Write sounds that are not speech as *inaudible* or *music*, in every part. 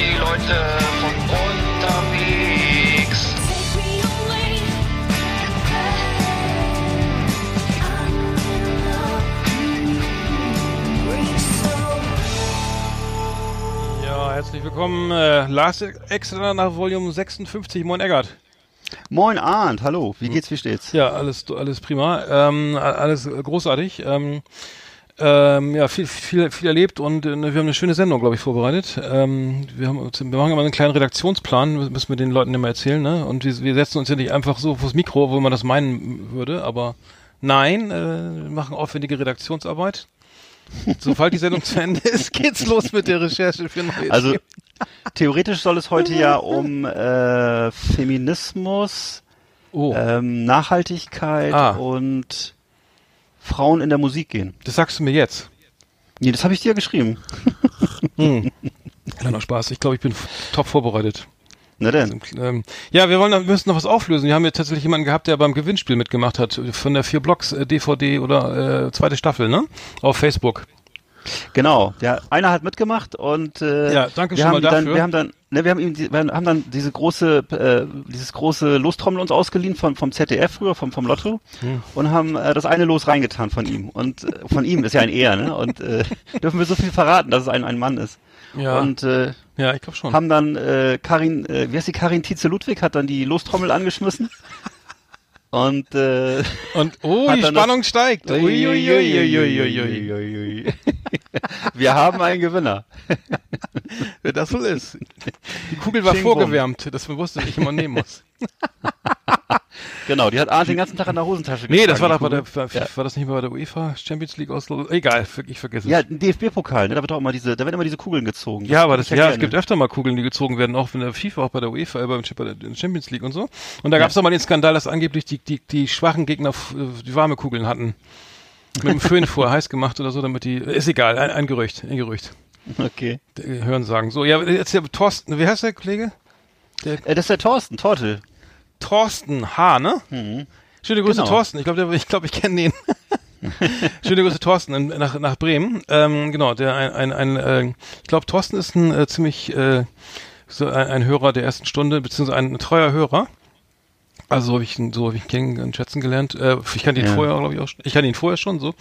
die Leute von unterwegs. Ja, herzlich willkommen. Äh, Lars Extra nach Volume 56. Moin Eggert. Moin Arndt, hallo, wie geht's, wie steht's? Ja, alles, alles prima. Ähm, alles großartig. Ähm, ähm, ja, viel, viel, viel erlebt und äh, wir haben eine schöne Sendung, glaube ich, vorbereitet. Ähm, wir, haben, wir machen immer einen kleinen Redaktionsplan, müssen wir den Leuten immer erzählen, ne? Und wir, wir setzen uns ja nicht einfach so vors Mikro, wo man das meinen würde, aber nein, äh, wir machen aufwendige Redaktionsarbeit. *laughs* Sobald die Sendung zu Ende ist, geht's los mit der Recherche für neue Also Themen. theoretisch soll es heute ja um äh, Feminismus, Oh, ähm, Nachhaltigkeit Ah. und Frauen in der Musik gehen. das sagst du mir jetzt. Nee, das habe ich dir geschrieben. *laughs* Hm. *laughs* Kleiner Spaß. Ich glaube, ich bin top vorbereitet. Na denn. Ähm, ja, wir wollen, wir müssen noch was auflösen. Wir haben ja tatsächlich jemanden gehabt, der beim Gewinnspiel mitgemacht hat von der vier Blocks äh, DVD oder äh, zweite Staffel, ne? Auf Facebook. Genau. Der einer hat mitgemacht und äh, Ja, danke wir schon haben mal dann, dafür. Wir haben dann, ne, wir haben ihm, die- wir haben dann diese große, äh, dieses große Lostrommel uns ausgeliehen vom vom ZDF früher, vom vom Lotto Hm. und haben äh, das eine Los reingetan von ihm und äh, von ihm ist ja ein Er, ne? Und äh, *laughs* dürfen wir so viel verraten, dass es ein ein Mann ist. Ja, Und äh, ja, ich glaube schon. haben dann äh, Karin, äh, wie heißt die Karin Tietze Ludwig, hat dann die Lostrommel angeschmissen. *laughs* Und äh, Und oh, *laughs* die Spannung steigt. Ui, ui, ui, Wir haben einen Gewinner. *laughs* Wer das wohl ist. Die Kugel war Sching vorgewärmt, dass man wusste, ich immer nehmen muss. *laughs* Genau, die hat Arndt den ganzen Tag in der Hosentasche Nee, das war doch bei der, war, war das nicht bei der UEFA Champions League Oslo? Egal, ich vergesse es. Ja, ein DFB-Pokal, ne? Da wird auch immer diese, da werden immer diese Kugeln gezogen. Ja, aber das, ja, es gerne. gibt öfter mal Kugeln, die gezogen werden, auch in der FIFA, auch bei der UEFA, äh, bei der Champions League und so. Und da gab es doch mal den Skandal, dass angeblich die, die, die schwachen Gegner äh, die warme Kugeln hatten. Mit dem Föhn vorher heiß gemacht oder so, damit die, ist egal, ein, ein Gerücht, ein Gerücht. Okay. Hören sagen. So, ja, jetzt der Thorsten, wie heißt der Kollege? Äh, das ist der Thorsten, Tortel. Thorsten H., ne? Mhm. Schöne Grüße, Genau. Thorsten. Ich glaube, ich, glaub, ich kenne den. *laughs* Schöne Grüße, Thorsten, in, nach, nach Bremen. Ähm, genau, der ein, ein, ein äh, ich glaube, Thorsten ist ein äh, ziemlich äh, so ein, ein Hörer der ersten Stunde, beziehungsweise ein treuer Hörer. Also so habe ich ihn, so habe ich ihn kennen und schätzen gelernt. Äh, ich kannte ihn Ja. vorher, glaube ich, auch schon. Ich kannte ihn vorher schon so.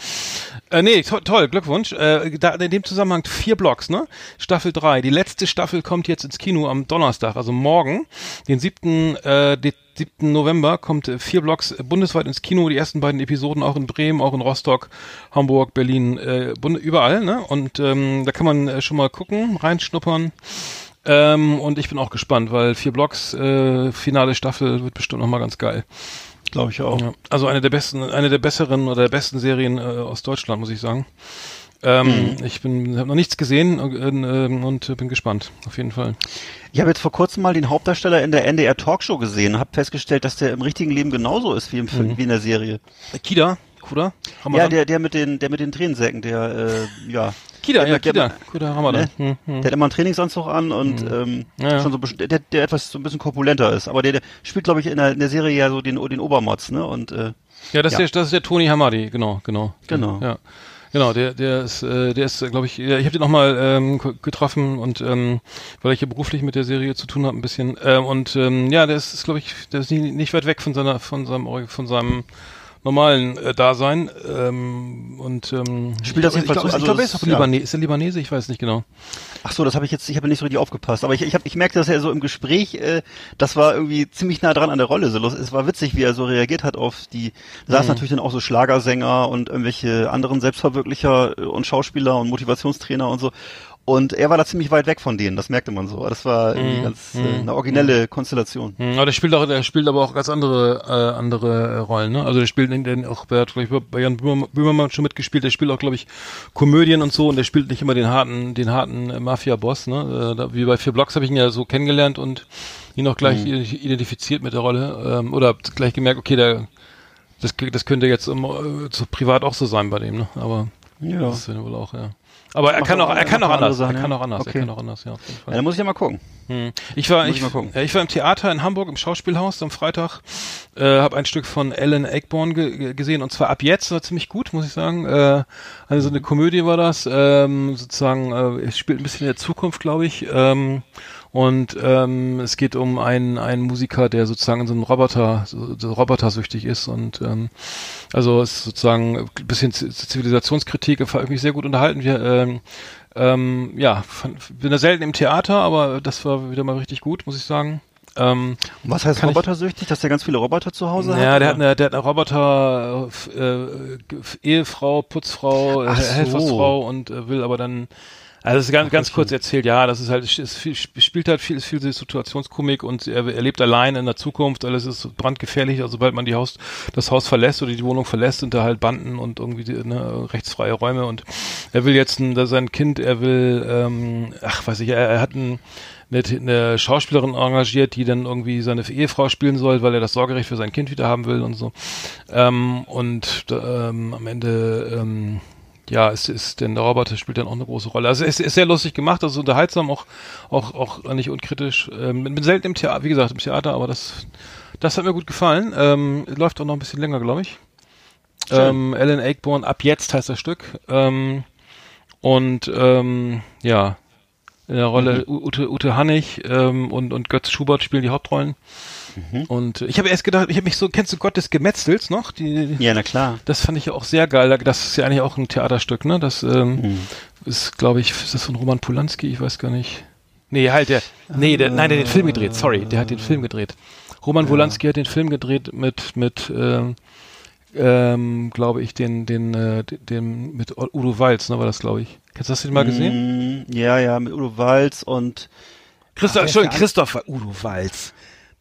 Äh, nee, to toll, Glückwunsch. Äh, da, in dem Zusammenhang vier Blocks, ne? Staffel drei. Die letzte Staffel kommt jetzt ins Kino am Donnerstag, also morgen, den siebten, äh, den 7. November kommt äh, vier Blocks äh, bundesweit ins Kino. Die ersten beiden Episoden auch in Bremen, auch in Rostock, Hamburg, Berlin, äh, überall, ne? Und ähm, da kann man äh, schon mal gucken, reinschnuppern. Ähm, und ich bin auch gespannt, weil vier Blocks, äh, finale Staffel wird bestimmt nochmal ganz geil. Glaube ich auch. Ja, also eine der besten, eine der besseren oder der besten Serien äh, aus Deutschland, muss ich sagen. Ähm, Ich bin, habe noch nichts gesehen äh, äh, und bin gespannt, auf jeden Fall. Ich habe jetzt vor kurzem mal den Hauptdarsteller in der NDR Talkshow gesehen und habe festgestellt, dass der im richtigen Leben genauso ist wie, im Film, wie in der Serie. Kida, Kuda, Ja, Ramadan? der, der mit den, der mit den Tränensäcken, der, äh, ja. Kida, der, ja, der, Kida, Kuda, Ramadan. Ne? Hm, hm. Der hat immer einen Trainingsanzug an und ähm, Ja, ja. schon so der, der etwas so ein bisschen korpulenter ist. Aber der, der spielt, glaube ich, in der, in der Serie ja so den, den Obermotz, ne? Und äh, Ja, das, Ja. Ist der, das ist der Tony Hamadi, genau, genau. Genau. Ja. Genau, der, der ist, äh, der ist, glaube ich, ja, ich habe den noch mal ähm, getroffen und ähm, weil ich ja beruflich mit der Serie zu tun habe ein bisschen ähm, und ähm, ja, der ist, ist glaube ich, der ist nie, nicht weit weg von seiner, von seinem, von seinem normalen äh, Dasein ähm, und ähm, Spielt das ich, ich jedenfalls glaube, so- ich glaube, er ist also auch es- ja. Libanese, ist er Libanese? Ich weiß nicht genau. ach so, das habe ich jetzt, ich habe nicht so richtig aufgepasst. Aber ich, ich, hab, ich merkte, dass er so im Gespräch, äh, das war irgendwie ziemlich nah dran an der Rolle. So, los- es war witzig, wie er so reagiert hat auf die. Da saßen natürlich dann auch so Schlagersänger und irgendwelche anderen Selbstverwirklicher äh, und Schauspieler und Motivationstrainer und so. Und er war da ziemlich weit weg von denen, das merkte man so. Das war irgendwie ganz äh, eine originelle Konstellation. Hm, aber der spielt auch, der spielt aber auch ganz andere, äh, andere äh, Rollen, ne? Also der spielt den auch, der hat, glaub ich, bei Jan Böhmermann, schon mitgespielt, der spielt auch, glaube ich, Komödien und so und der spielt nicht immer den harten, den harten äh, Mafia-Boss, ne? Äh, da, wie bei vier Blocks habe ich ihn ja so kennengelernt und ihn auch gleich Mhm. ident- identifiziert mit der Rolle, ähm, oder gleich gemerkt, okay, der, das, das könnte jetzt ähm, äh, so privat auch so sein bei dem, ne? Aber Ja. das ist ja wohl auch, ja. Aber er kann auch- er kann auch anders, Sachen, er kann auch anders, Okay. er kann auch anders, ja, auf jeden Fall. Ja, da muss ich ja mal gucken. Hm. Ich war, ich, ich ja, ich war im Theater in Hamburg im Schauspielhaus am Freitag Äh, habe ein Stück von Alan Ayckbourn ge gesehen und zwar ab jetzt war ziemlich gut, muss ich sagen. Äh, also so eine Komödie war das, ähm, sozusagen, äh, es spielt ein bisschen in der Zukunft, glaube ich. Ähm, und ähm, es geht um einen, einen Musiker, der sozusagen so ein Roboter, so, so robotersüchtig ist und ähm, also ist sozusagen ein bisschen Zivilisationskritik, war irgendwie sehr gut unterhalten. Wir ähm, ähm, ja, fand, bin da selten im Theater, aber das war wieder mal richtig gut, muss ich sagen. Ähm, Und was heißt robotersüchtig? Dass der ganz viele Roboter zu Hause hat? ja, der hat eine, der hat eine Roboter äh, äh, Ehefrau, Putzfrau, äh, Ach so. Helfersfrau und äh, will aber dann also es ist ganz, ganz kurz erzählt, ja, das ist halt, es viel, spielt halt viel, ist viel Situationskomik und er, er lebt allein in der Zukunft, alles ist brandgefährlich, also sobald man die Haus, das Haus verlässt oder die Wohnung verlässt, sind da halt Banden und irgendwie die, ne, rechtsfreie Räume und er will jetzt ein, sein Kind, er will, ähm, ach weiß ich, er, er hat ein, eine, eine Schauspielerin engagiert, die dann irgendwie seine Ehefrau spielen soll, weil er das Sorgerecht für sein Kind wieder haben will und so. Ähm, und ähm, am Ende, ähm, ja, es ist, denn der Roboter spielt dann auch eine große Rolle. Also es ist sehr lustig gemacht, also unterhaltsam, auch, auch, auch nicht unkritisch. Ähm, bin selten im Theater, wie gesagt, im Theater, aber das, das hat mir gut gefallen. Ähm, läuft auch noch ein bisschen länger, glaube ich. Schön. Ähm, Alan Ayckbourn, ab jetzt heißt das Stück. Ähm, und ähm, ja, in der Rolle U- Ute, Ute Hannig ähm, und, und Götz Schubert spielen die Hauptrollen. Und ich habe erst gedacht, ich habe mich so, kennst du Gott des Gemetzels noch? Die, Ja, na klar. das fand ich ja auch sehr geil. Das ist ja eigentlich auch ein Theaterstück, ne? Das ähm, Mhm. ist, glaube ich, ist das von Roman Polanski? Ich weiß gar nicht. Nee, halt der. Nee, der, nein, der hat den Film gedreht. Sorry, der hat den Film gedreht. Roman Polanski hat den Film gedreht mit mit ähm, ähm, glaube ich, den den äh, den mit Udo Walz, ne? War das, glaube ich. Hast du das den mal gesehen? Mm, Ja, ja, mit Udo Walz und Christoph, ist Entschuldigung, der Christoph Udo Walz.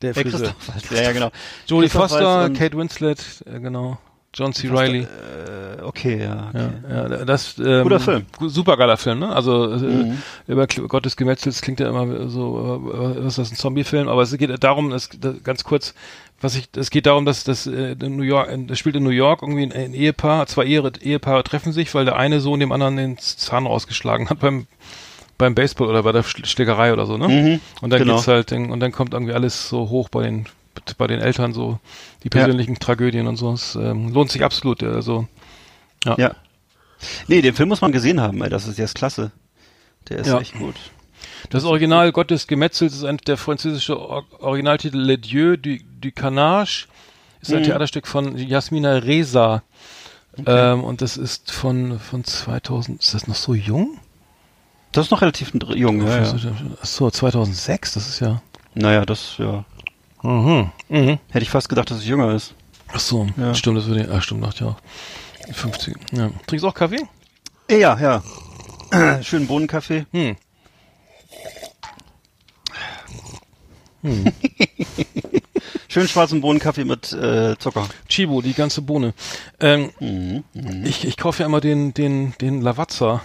Der Friseur. Christoph Waltz. Ja, ja, genau. Jodie Foster, Kate Winslet, äh, genau. John C. Reilly. da- Äh, okay, ja. Okay. Ja, ja, das ähm, Guter Film. Super geiler Film, ne? Also äh, Mhm. über Gottes Gemetzels klingt ja immer so, äh, was ist das ein Zombie-Film? Aber es geht darum, es, ganz kurz, was ich, es geht darum, dass das äh, in New York, das spielt in New York irgendwie ein, ein Ehepaar, zwei Ehe, Ehepaare treffen sich, weil der eine Sohn dem anderen den Zahn rausgeschlagen hat beim beim Baseball oder bei der Schl- Schlägerei oder so, ne? Mhm, Und dann genau. geht's halt, und dann kommt irgendwie alles so hoch bei den bei den Eltern so die persönlichen Tragödien und so. Es ähm, lohnt sich absolut. Also Ja. Nee, den Film muss man gesehen haben, ey. Das ist, ist klasse. Der ist Ja. echt gut. Das Original Gott des Gemetzels ist ein, der französische Or Originaltitel Le Dieu du, du Carnage. Ist ein Mhm. Theaterstück von Jasmina Reza. Ähm, und das ist von, von 2000, ist das noch so jung? Das ist noch relativ jung, ja, ja. So, 2006, das ist ja. Naja, das, ja. Mhm. Mhm. Hätte ich fast gedacht, dass es jünger ist. Ach so, Ja. stimmt, das würde, ah, stimmt, macht ja auch. 50, ja. Trinkst du auch Kaffee? Äh, Ja, ja. *clears throat* Schönen Bohnenkaffee. *laughs* Hm. Schönen schwarzen Bohnenkaffee mit äh, Zucker. Chibo, die ganze Bohne. Ähm, Mhm. Mhm. ich, ich kaufe ja immer den, den, den Lavazza.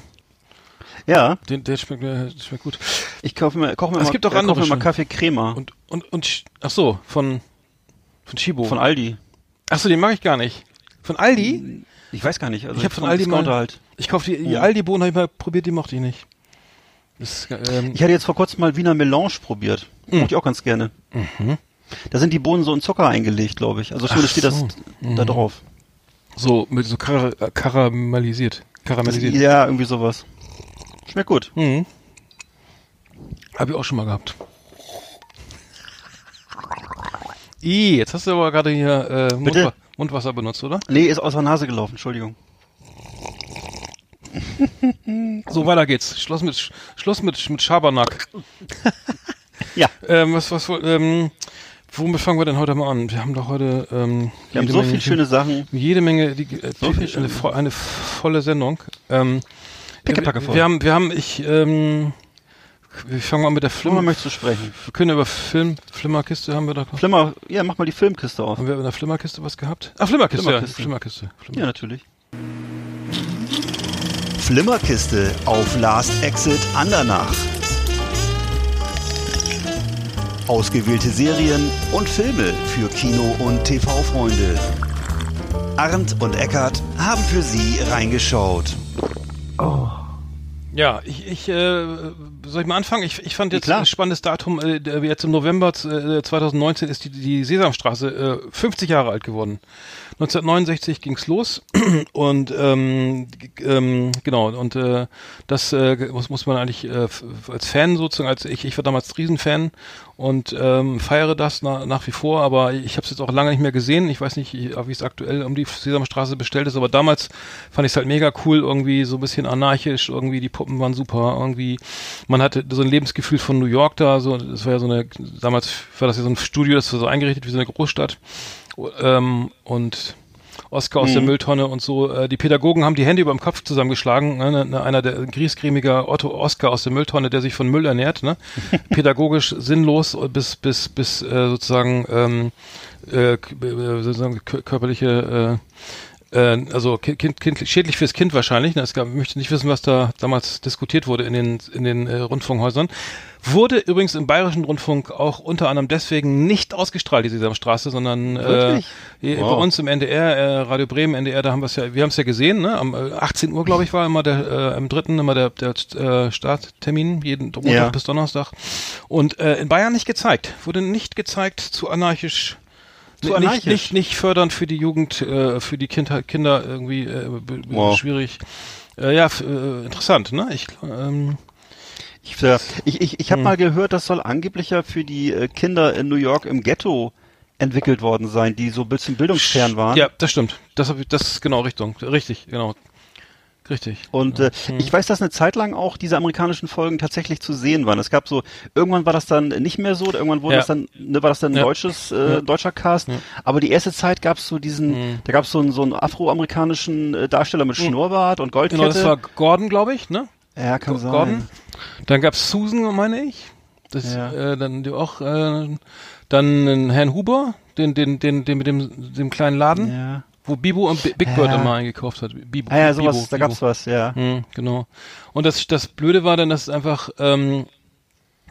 Ja, Den, der schmeckt, der schmeckt gut. ich kaufe mir, koche mir Es mal, gibt auch äh, andere mir mal. Kaffee Crema Und, und, und, ach so, von, von Chibo. von Aldi. ach so, den mag ich gar nicht. Von Aldi? Ich weiß gar nicht. Also Ich hab von Aldi mal- halt. Ich kaufe die, die Ja. Aldi-Bohnen, habe ich mal probiert, die mochte ich nicht. Das, ähm, Ich hatte jetzt vor kurzem mal Wiener Melange probiert. Mhm. Mochte ich auch ganz gerne. Da sind die Bohnen so in Zucker eingelegt, glaube ich. Also zumindest steht das so. da drauf. so, mit so kara äh, karamellisiert. Karamellisiert. Ja, irgendwie sowas. Schmeckt gut. Mhm. Habe ich auch schon mal gehabt. I, jetzt hast du aber gerade hier äh? Mundwa Mundwasser benutzt, oder? Nee, ist aus der Nase gelaufen, Entschuldigung. So, weiter geht's. Schluss mit Sch- Schluss mit mit Schabernack. *laughs* Ja, Ähm, was was ähm, womit fangen wir denn heute mal an? Wir haben doch heute ähm, wir haben so viele schöne Sachen. jede Menge die, äh, So viel eine, eine volle Sendung. Ähm, Pickepacke wir, voll. wir haben wir haben ich ähm, wir fangen mal mit der Worüber Flimmer. möchtest du sprechen? Wir können über Film Flimmerkiste haben wir da Flimmer, ja, mach mal die Filmkiste auf. haben wir in der Flimmerkiste was gehabt? Ah, Flimmerkiste, Flimmerkiste. ja. Flimmerkiste. Flimmer. Ja, natürlich. Flimmerkiste auf Last Exit Andernach. Ausgewählte Serien und Filme für Kino- und TV-Freunde. Arndt und Eckart haben für Sie reingeschaut. Ja, ich, ich äh, soll ich mal anfangen? Ich, ich fand jetzt klar. ein spannendes Datum, äh, der- jetzt im November äh, 2019 ist die, die Sesamstraße äh, 50 Jahre alt geworden. 1969 ging's los *clears throat* und ähm, ähm, genau und äh, das äh, muss, muss man eigentlich äh, als Fan sozusagen als ich ich war damals Riesenfan und ähm, feiere das na, nach wie vor aber ich habe es jetzt auch lange nicht mehr gesehen. Ich weiß nicht wie es aktuell um die Sesamstraße bestellt ist aber damals fand ich es halt mega cool irgendwie so ein bisschen anarchisch irgendwie die Puppen waren super irgendwie man hatte so ein Lebensgefühl von New York da so das war ja so eine damals war das ja so ein Studio das war so eingerichtet wie so eine Großstadt. Ähm, und Oscar aus der Mülltonne und so. Äh, die Pädagogen haben die Hände über dem Kopf zusammengeschlagen. Ne? Ne, Einer der griesgrämiger Otto Oscar aus der Mülltonne, der sich von Müll ernährt. Ne? *laughs* Pädagogisch sinnlos bis bis bis äh, sozusagen ähm, äh, äh, sozusagen kö- körperliche äh, äh, also kind, kind, kind, schädlich fürs Kind wahrscheinlich. Ne? Es gab, ich möchte nicht wissen, was da damals diskutiert wurde in den in den äh, Rundfunkhäusern. Wurde übrigens im Bayerischen Rundfunk auch unter anderem deswegen nicht ausgestrahlt, die Sesamstraße, sondern äh, Wow. bei uns im NDR, äh, Radio Bremen, NDR, da haben wir es ja, wir haben es ja gesehen, ne? Am äh, 18 Uhr, glaube ich, war immer der, äh, am dritten immer der, der äh, Starttermin, jeden Montag Ja. bis Donnerstag. Und äh, in Bayern nicht gezeigt. Wurde nicht gezeigt, zu anarchisch. Zu Nicht- anarchisch? Nicht, nicht, fördernd für die Jugend, äh, für die Kinder, Kinder irgendwie äh, Wow. schwierig. Äh, ja, äh, interessant, ne? Ich, ähm, Ich, äh, ich, ich, ich habe Hm. mal gehört, das soll angeblich ja für die äh, Kinder in New York im Ghetto entwickelt worden sein, die so ein bisschen bildungsfern waren. ja, das stimmt. Das, hab ich, das ist genau Richtung. Richtig, genau. Richtig. Und äh, Hm. ich weiß, dass eine Zeit lang auch diese amerikanischen Folgen tatsächlich zu sehen waren. Es gab so, irgendwann war das dann nicht mehr so, irgendwann wurde Ja. das dann, ne, war das dann ein Ja. deutsches, äh, Ja. deutscher Cast. Aber die erste Zeit gab es so diesen, Hm. da gab es so einen, so einen afroamerikanischen äh, Darsteller mit Schnurrbart und Goldkette. Genau, das war Gordon, glaube ich, ne? Ja, kann sein. Gordon. Dann gab's Susan, meine ich. Das, Ja. äh, dann auch, äh, dann Herrn Huber, den, den, den, den mit dem, dem kleinen Laden, Ja. wo Bibo und Bi- Big Bird Ja. immer eingekauft hat. Bibo, Ah ja, sowas, Bibo, da Bibo. gab's was, ja. Hm, genau. Und das, das Blöde war dann, dass es einfach, ähm,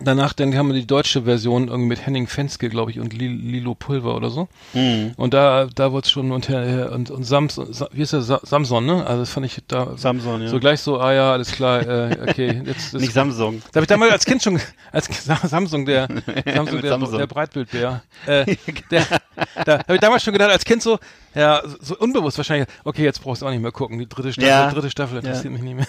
danach, dann haben wir die deutsche Version irgendwie mit Henning Fenske, glaube ich, und Li- Lilo Pulver oder so. Mhm. Und da, da wurde es schon und, und, und Sams, Sa- wie ist der, Sa Samson, ne? Also das fand ich da Samson, ja. so gleich so, ah ja, alles klar, äh, okay, jetzt *laughs* Nicht Samsung. das habe ich damals als Kind schon, als Sa- Samsung, der, *laughs* Samsung, der, Samsung. der Breitbildbär. Äh, der, da habe ich damals schon gedacht, als Kind so, ja, so unbewusst wahrscheinlich, okay, jetzt brauchst du auch nicht mehr gucken. Die dritte Staffel, Ja. dritte Staffel interessiert mich nicht mehr.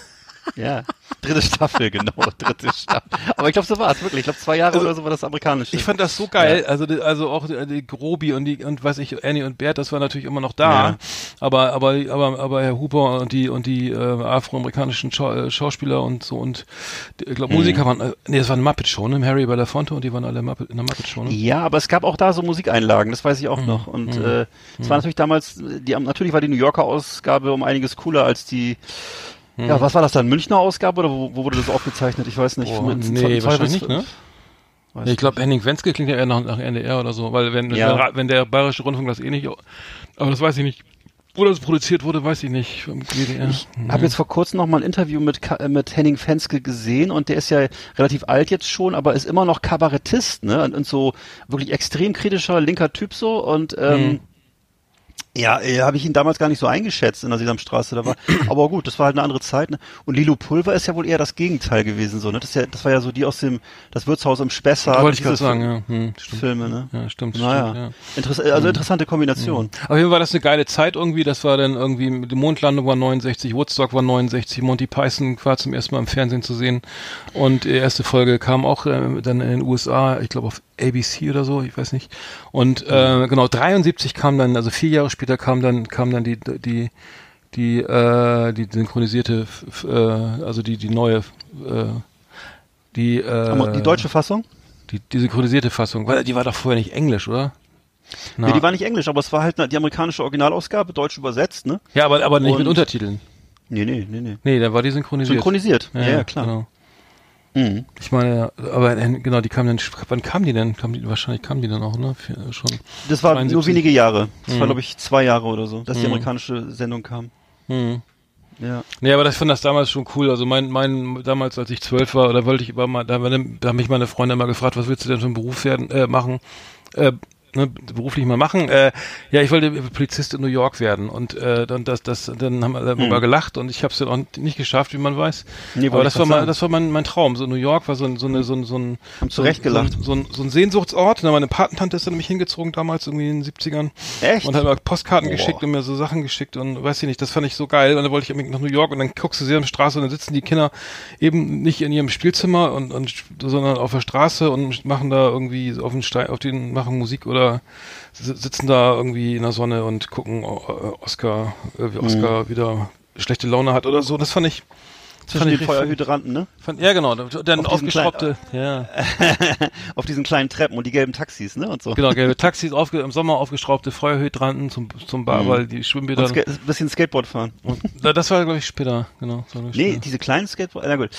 Ja. Dritte Staffel, genau. *laughs* Dritte Staffel. Aber ich glaube, so war es wirklich. Ich glaube, zwei Jahre Also, oder so war das amerikanische. Ich fand das so geil, also die- also auch die, Grobi und die und weiß ich Annie und Bert, das war natürlich immer noch da, Ja. aber aber aber aber Herr Huber und die und die äh, afroamerikanischen Schau äh, Schauspieler und so und ich glaube Mhm. Musiker waren äh, nee, das war eine Muppet Show, ne? Harry Belafonte und die waren alle Muppet, in der Muppet Show, ne? Ja, aber es gab auch da so Musikeinlagen, das weiß ich auch noch. Und äh, es war natürlich damals, die natürlich war die New Yorker Ausgabe um einiges cooler als die. Ja, was war das dann? Münchner Ausgabe oder wo, wo wurde das aufgezeichnet? Ich weiß nicht. Oh, nee, wahrscheinlich zwei- nicht, ne? Weiß ich glaube, Henning Wenske klingt ja eher nach, nach NDR oder so, weil wenn, Ja. wenn, der, Bayerische Rundfunk das eh nicht, aber das weiß ich nicht. Wo das produziert wurde, weiß ich nicht. Ich habe jetzt vor kurzem noch mal ein Interview mit, äh, mit Henning Fenske gesehen und der ist ja relativ alt jetzt schon, aber ist immer noch Kabarettist, ne? Und, und so wirklich extrem kritischer linker Typ so und ähm, Mhm. Ja, äh, habe ich ihn damals gar nicht so eingeschätzt in der Sesamstraße. Da war, *clears throat* aber gut, das war halt eine andere Zeit. Ne? Und Lilo Pulver ist ja wohl eher das Gegenteil gewesen, so ne? Das, ist ja, das war ja so die aus dem das Wirtshaus im Spessart. Wollte ich gerade sagen, ja. Hm, stimmt. Filme, ne? Ja, stimmt, Naja, stimmt, ja. Interess also interessante Kombination. Auf jeden Fall war das eine geile Zeit irgendwie. Das war dann irgendwie, die Mondlandung war 69, Woodstock war 69, Monty Python war zum ersten Mal im Fernsehen zu sehen. Und die erste Folge kam auch äh, dann in den USA, ich glaube auf ABC oder so, ich weiß nicht. Und äh, genau, 73 kam dann, also vier Jahre später kam dann, kam dann die, die, die, äh, die synchronisierte, äh, also die, die neue, äh, die, äh, die deutsche Fassung? die, die synchronisierte Fassung, weil die war doch vorher nicht Englisch, oder? Na. Nee, die war nicht englisch, aber es war halt die amerikanische Originalausgabe, deutsch übersetzt, ne? ja, aber, aber nicht mit Und- Untertiteln. Nee, nee, nee, nee. Nee, da war die synchronisiert. Synchronisiert. Ja, ja, klar. Genau. Mhm. Ich meine, aber genau, die kamen dann, wann kamen die denn? Kamen die, wahrscheinlich kamen die dann auch, ne? Schon. Das war 72. nur wenige Jahre. Das war, Mhm. glaube ich, zwei Jahre oder so, dass die Mhm. amerikanische Sendung kam. Hm. Ja. Nee, aber ich fand das damals schon cool. Also mein, mein, damals, als ich zwölf war, da wollte ich immer mal, da, da haben mich meine Freunde immer gefragt, was willst du denn für einen Beruf werden, äh, machen? Äh, ne, beruflich mal machen. Äh, ja, ich wollte Polizist in New York werden und äh, dann das, das, dann haben wir hm. mal gelacht und ich habe es ja auch nicht geschafft, wie man weiß. Nee, Aber das war mal, das war mein, mein Traum. So New York war so, ein, so eine, so ein, so ein, so, gelacht. So, ein, so ein Sehnsuchtsort. Na, meine Patentante ist dann nämlich hingezogen damals irgendwie in den 70ern. Echt? Und hat mir Postkarten Boah. geschickt und mir so Sachen geschickt und weiß ich nicht, das fand ich so geil. Und dann wollte ich nach New York und dann guckst du sie am Straße und dann sitzen die Kinder eben nicht in ihrem Spielzimmer und, und sondern auf der Straße und machen da irgendwie auf den Stein, auf den machen Musik oder sitzen da irgendwie in der Sonne und gucken äh, Oscar, äh, wie Oscar mhm. wieder schlechte Laune hat oder so. Das fand ich zwischen den Feuerhydranten, ne? Fand, ja, genau. Dann auf aufgeschraubte, ja. *laughs* auf diesen kleinen Treppen und die gelben Taxis, ne? Und so. Genau, gelbe Taxis, aufge, im Sommer aufgeschraubte Feuerhydranten zum, zum Bar, mhm. weil die Schwimmbäder. Und ein bisschen Skateboard fahren. Und, das war, glaube ich, später, genau. nee, später. diese kleinen Skateboard, na gut.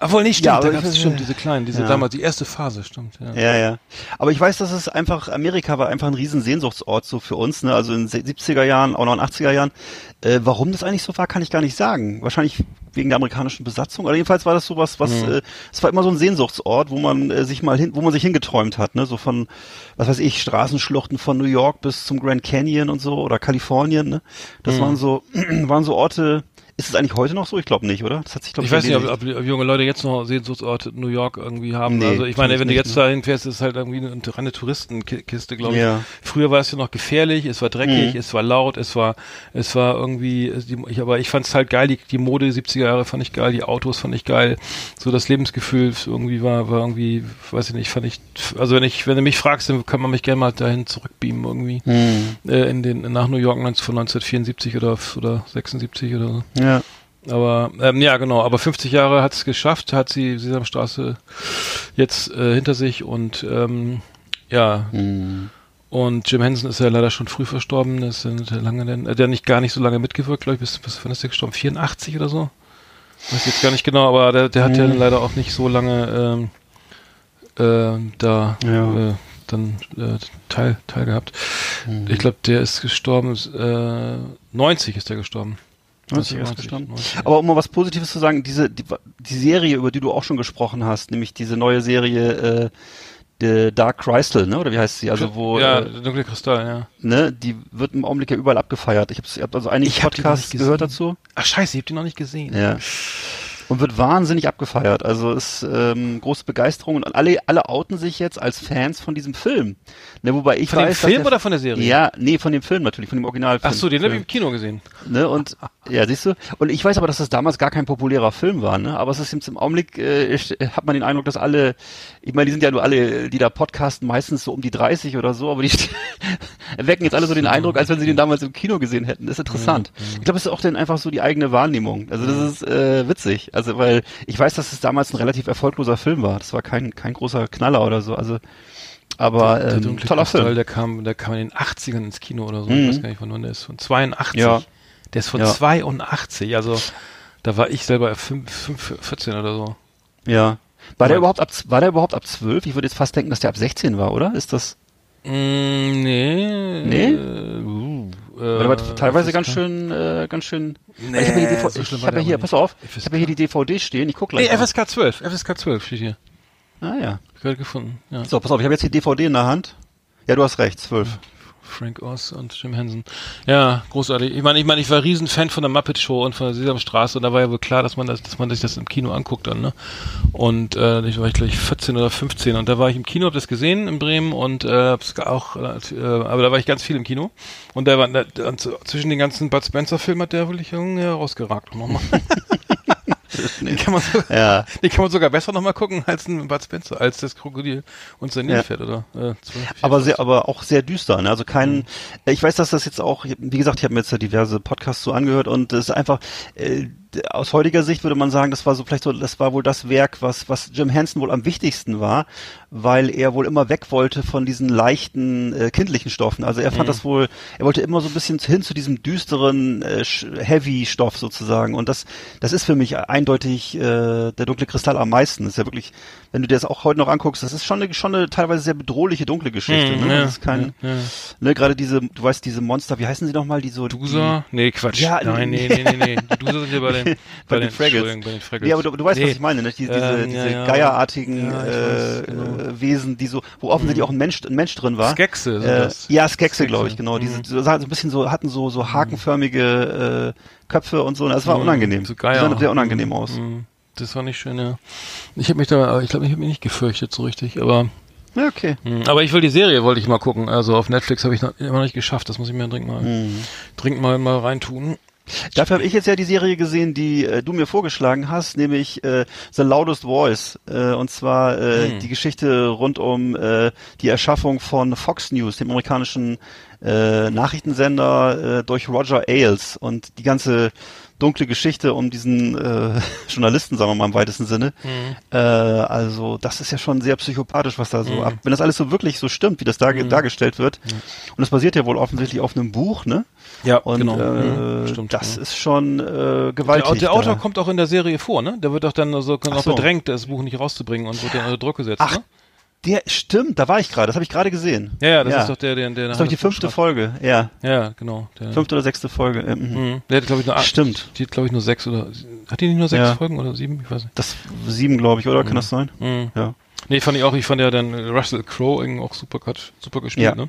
Obwohl nicht, stimmt, ja, aber da gab's, stimmt, diese kleinen, diese ja. damals, die erste Phase, stimmt, ja. Ja, ja. Aber ich weiß, dass es einfach, Amerika war einfach ein riesen Sehnsuchtsort so für uns, ne, also in den 70er Jahren, auch noch in den 80er Jahren. Äh, warum das eigentlich so war, kann ich gar nicht sagen. Wahrscheinlich wegen der amerikanischen Besatzung, oder jedenfalls war das sowas, was, mhm. äh, es war immer so ein Sehnsuchtsort, wo man äh, sich mal hin, wo man sich hingeträumt hat, ne, so von, was weiß ich, Straßenschluchten von New York bis zum Grand Canyon und so, oder Kalifornien, ne. Das mhm. waren so, *clears throat* waren so Orte, ist es eigentlich heute noch so? Ich glaube nicht, oder? Das hat sich, glaub, ich, weiß nicht, ob, ob, ob, junge Leute jetzt noch Sehnsuchtsorte New York irgendwie haben. Nee, also ich meine, wenn du jetzt ne? dahin fährst, ist es halt irgendwie eine reine Touristenkiste, glaube ich. Ja. Früher war es ja noch gefährlich, es war dreckig, mhm. es war laut, es war, es war irgendwie, ich, aber ich fand es halt geil, die, die Mode 70er Jahre fand ich geil, die Autos fand ich geil, so das Lebensgefühl irgendwie war, war irgendwie, weiß ich nicht, fand ich, also wenn ich, wenn du mich fragst, dann kann man mich gerne mal dahin zurückbeamen irgendwie, mhm. äh, in den, nach New York von 1974 oder, oder 76 oder so. Ja. Ja. Aber ähm, ja, genau. Aber 50 Jahre hat es geschafft, hat sie Sesamstraße jetzt äh, hinter sich und ähm, ja. Mhm. Und Jim Henson ist ja leider schon früh verstorben. Das ist lange, denn, äh, der nicht gar nicht so lange mitgewirkt, glaube ich. Bis, bis wann ist der gestorben? 84 oder so? Weiß jetzt gar nicht genau, aber der, der hat mhm. ja leider auch nicht so lange ähm, äh, da ja. äh, dann äh, teil, teil gehabt. Mhm. Ich glaube, der ist gestorben, äh, 90 ist der gestorben. 90 ist gestorben. Aber um mal was Positives zu sagen, diese die, die, Serie, über die du auch schon gesprochen hast, nämlich diese neue Serie äh, The Dark Crystal, ne? Oder wie heißt sie? Also wo ja, äh, dunkle Kristall, ja. Ne, die wird im Augenblick ja überall abgefeiert. Ich habe hab also einige ich Podcasts gehört dazu. Ach scheiße, ich habe die noch nicht gesehen. Ja und wird wahnsinnig abgefeiert. Also ist ähm, große Begeisterung und alle alle outen sich jetzt als Fans von diesem Film. Ne, wobei ich von weiß, dem Film oder von der Serie? Ja, nee, von dem Film natürlich, von dem Originalfilm. Ach so, den habe ich im Kino gesehen. Ne und *laughs* ja, siehst du. Und ich weiß aber, dass das damals gar kein populärer Film war. Ne, aber es ist jetzt im Augenblick äh, hat man den Eindruck, dass alle, ich meine, die sind ja nur alle, die da podcasten, meistens so um die 30 oder so, aber die *laughs* erwecken jetzt alle so den Eindruck, als wenn sie den damals im Kino gesehen hätten. Das ist interessant. Ich glaube, es ist auch dann einfach so die eigene Wahrnehmung. Also das ist äh, witzig. Also weil ich weiß, dass es damals ein relativ erfolgloser Film war. Das war kein kein großer Knaller oder so. Also aber der, der ähm, toller Kristall, Film. Der kam, der kam in den 80ern ins Kino oder so. Mhm. Ich weiß gar nicht, von wann der ist. Von 82. Ja. Der ist von ja. 82. Also da war ich selber 5, 5, 14 oder so. Ja. War der überhaupt ab war der überhaupt ab 12? Ich würde jetzt fast denken, dass der ab 16 war, oder? Ist das? Mm, nee. Nee? Uh, äh, der war teilweise ganz schön, äh, ganz schön. Nee, ich habe hier, DVD, so hab ja hier pass auf, FSK. ich habe hier die DVD stehen. Ich guck gleich. Nee, FSK 12, FSK 12 steht hier. Ah ja. Gerade gefunden. Ja. So, pass auf, ich habe jetzt die DVD in der Hand. Ja, du hast recht, 12. Ja. Frank Oz und Jim Henson. Ja, großartig. Ich meine, ich meine, ich war Riesenfan von der Muppet Show und von der Sesamstraße und da war ja wohl klar, dass man das, dass man sich das im Kino anguckt dann, ne? Und äh, ich war ich glaube ich 14 oder 15 und da war ich im Kino, hab das gesehen in Bremen und äh, hab's auch, äh, aber da war ich ganz viel im Kino und da war da, zwischen den ganzen Bud Spencer Filmen hat der wirklich herausgeragt nochmal. *laughs* *laughs* den, kann man sogar, ja. *laughs* den kann man sogar besser nochmal gucken als ein Bud Spencer, als das Krokodil und sein Nilpferd, ja. oder? Äh, 12, aber sehr, aber auch sehr düster, ne? Also kein, mhm. ich weiß, dass das jetzt auch, wie gesagt, ich habe mir jetzt ja diverse Podcasts so angehört und es ist einfach, äh, aus heutiger Sicht würde man sagen, das war so vielleicht so, das war wohl das Werk, was, was Jim Henson wohl am wichtigsten war, weil er wohl immer weg wollte von diesen leichten, äh, kindlichen Stoffen. Also er fand mhm. das wohl, er wollte immer so ein bisschen hin zu diesem düsteren, äh, Heavy-Stoff sozusagen. Und das, das ist für mich eindeutig äh, der dunkle Kristall am meisten. Das ist ja wirklich, wenn du dir das auch heute noch anguckst, das ist schon eine, schon eine teilweise sehr bedrohliche dunkle Geschichte. Mhm, ne? Ja, das ist kein, ja, ja. ne, gerade diese, du weißt, diese Monster, wie heißen sie nochmal, die so. Dusa? Die, nee, Quatsch. Ja, Nein, nee, *laughs* nee, nee, nee. Die Dusa sind ja bei bei den, bei den Fraggles. Entschuldigung, bei den Fraggles. Ja, aber du, du weißt, Nee. was ich meine, ne? Die, diese, Ähm, diese geierartigen ich äh, weiß, genau. äh, Wesen, die so, wo offensichtlich auch ein Mensch, ein Mensch drin war. Skexe Äh, ja, Skexe, glaube ich, genau. Mhm. Diese, so, ein bisschen so, hatten so, so hakenförmige äh, Köpfe und so. Das war Mhm, unangenehm. So Die Geier. sahen sehr unangenehm Mhm, aus. mhm. Das war nicht schön, ja. Ich habe mich da, ich glaube, ich habe mich nicht gefürchtet so richtig, aber okay. Mhm. Aber ich will die Serie, wollte ich mal gucken. Also auf Netflix habe ich noch, immer noch nicht geschafft. Das muss ich mir dringend mal, Mhm. dringend mal, mal reintun. Dafür habe ich jetzt ja die Serie gesehen, die äh, du mir vorgeschlagen hast, nämlich äh, The Loudest Voice. Äh, und zwar äh, Hm. die Geschichte rund um äh, die Erschaffung von Fox News, dem amerikanischen äh, Nachrichtensender, äh, durch Roger Ailes und die ganze dunkle Geschichte um diesen äh, *laughs* Journalisten, sagen wir mal im weitesten Sinne. Äh, also das ist ja schon sehr psychopathisch, was da so Mhm. ab. Wenn das alles so wirklich so stimmt, wie das da, dargestellt wird. Und das basiert ja wohl offensichtlich auf einem Buch, ne? Ja, Und genau. äh, Mhm, stimmt, das ja. ist schon äh, Der, gewaltig. der Autor da. kommt auch in der Serie vor, ne? Der wird doch dann so, Ach noch so. bedrängt, das Buch nicht rauszubringen und wird dann unter Druck gesetzt, Ach, ne? Der stimmt, da war ich gerade, das habe ich gerade gesehen. Ja, ja, das ist doch der, der, der Das ist doch die fünfte Folge, ja. Ja, genau. Der, Fünfte oder sechste Folge. äh, mhm. Mhm. Der hat, glaube ich, nur acht. Stimmt. Die hat, glaube ich, nur sechs oder. Hat die nicht nur sechs Ja. Folgen oder sieben? Ich weiß nicht. Das sieben, glaube ich, oder? Kann das sein? Mhm. Ja. Nee, fand ich auch, ich fand ja dann Russell Crowe auch super, super gespielt, Ja. ne?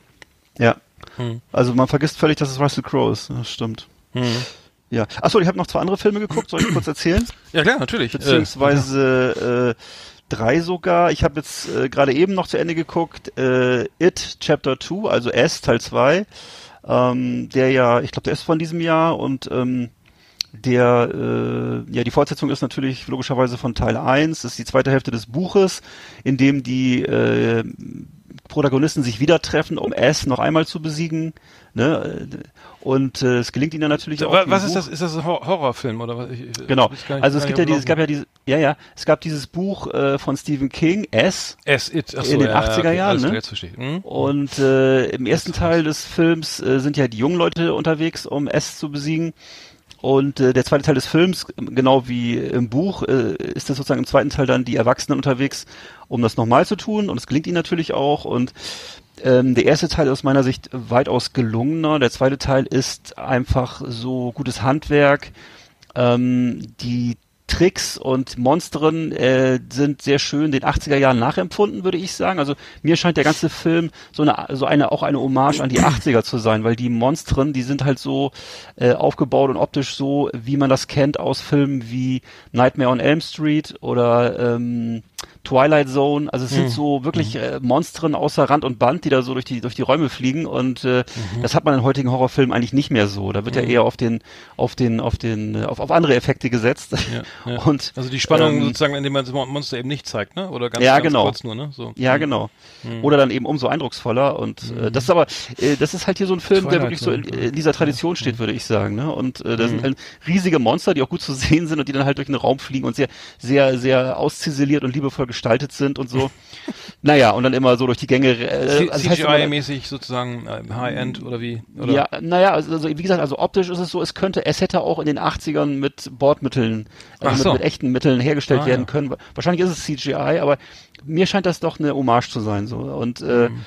Ja. Mhm. Also man vergisst völlig, dass es Russell Crowe ist. Das stimmt. Mhm. Ja. Achso, ich habe noch zwei andere Filme geguckt, soll ich kurz erzählen? Ja, klar, natürlich. Beziehungsweise äh, drei sogar. Ich habe jetzt äh, gerade eben noch zu Ende geguckt, äh, It Chapter 2, also S Teil 2, ähm, der ja, ich glaube, der ist von diesem Jahr und ähm, der, äh, ja, die Fortsetzung ist natürlich logischerweise von Teil 1, das ist die zweite Hälfte des Buches, in dem die äh, Protagonisten sich wieder treffen, um S noch einmal zu besiegen. Ne? Und äh, es gelingt ihnen dann natürlich auch. Was ist Buch. das? Ist das ein Hor- Horrorfilm oder was? Ich- Genau. Also es gibt ja dieses, gab ja dieses, ja, ja, es gab dieses Buch äh, von Stephen King, S, Es, it, achso, in den ja, 80er okay, Jahren, ne? Jetzt verstehe. Hm? und äh, im ersten Teil des Films äh, sind ja die jungen Leute unterwegs, um S zu besiegen. Und äh, der zweite Teil des Films, genau wie im Buch, äh, ist das sozusagen im zweiten Teil dann die Erwachsenen unterwegs, um das nochmal zu tun. Und es gelingt ihnen natürlich auch. Und ähm, der erste Teil ist aus meiner Sicht weitaus gelungener. Der zweite Teil ist einfach so gutes Handwerk. Ähm, die Tricks und Monsteren äh, sind sehr schön den 80er Jahren nachempfunden, würde ich sagen. Also mir scheint der ganze Film so eine, so eine auch eine Hommage an die 80er zu sein, weil die Monstren, die sind halt so äh, aufgebaut und optisch so, wie man das kennt aus Filmen wie Nightmare on Elm Street oder ähm, Twilight Zone. Also es sind so wirklich äh, Monstren außer Rand und Band, die da so durch die durch die Räume fliegen und äh, das hat man in heutigen Horrorfilmen eigentlich nicht mehr so. Da wird ja eher auf den auf den auf den auf, auf andere Effekte gesetzt. Ja, ja. Und Also die Spannung ähm, sozusagen, indem man das Mon- Monster eben nicht zeigt, ne? Oder ganz, Ja, ganz genau. kurz nur, ne? So. Ja, genau. Oder dann eben umso eindrucksvoller. Und äh, das ist aber, äh, das ist halt hier so ein Film, der Twilight wirklich so in, Zone, in dieser Tradition steht, würde ich sagen. Ne? Und äh, da sind halt riesige Monster, die auch gut zu sehen sind und die dann halt durch den Raum fliegen und sehr, sehr, sehr ausziseliert und liebevoll gestaltet sind und so. *laughs* naja, und dann immer so durch die Gänge. Äh, also CGI-mäßig sozusagen äh, High-End oder wie? Oder? ja, naja, also, also wie gesagt, also optisch ist es so, es könnte, es hätte auch in den 80ern mit Bordmitteln, Ach mit, so. mit echten Mitteln hergestellt Ah, werden ja. können. Wahrscheinlich ist es CGI, aber mir scheint das doch eine Hommage zu sein. So. Und äh, Mhm.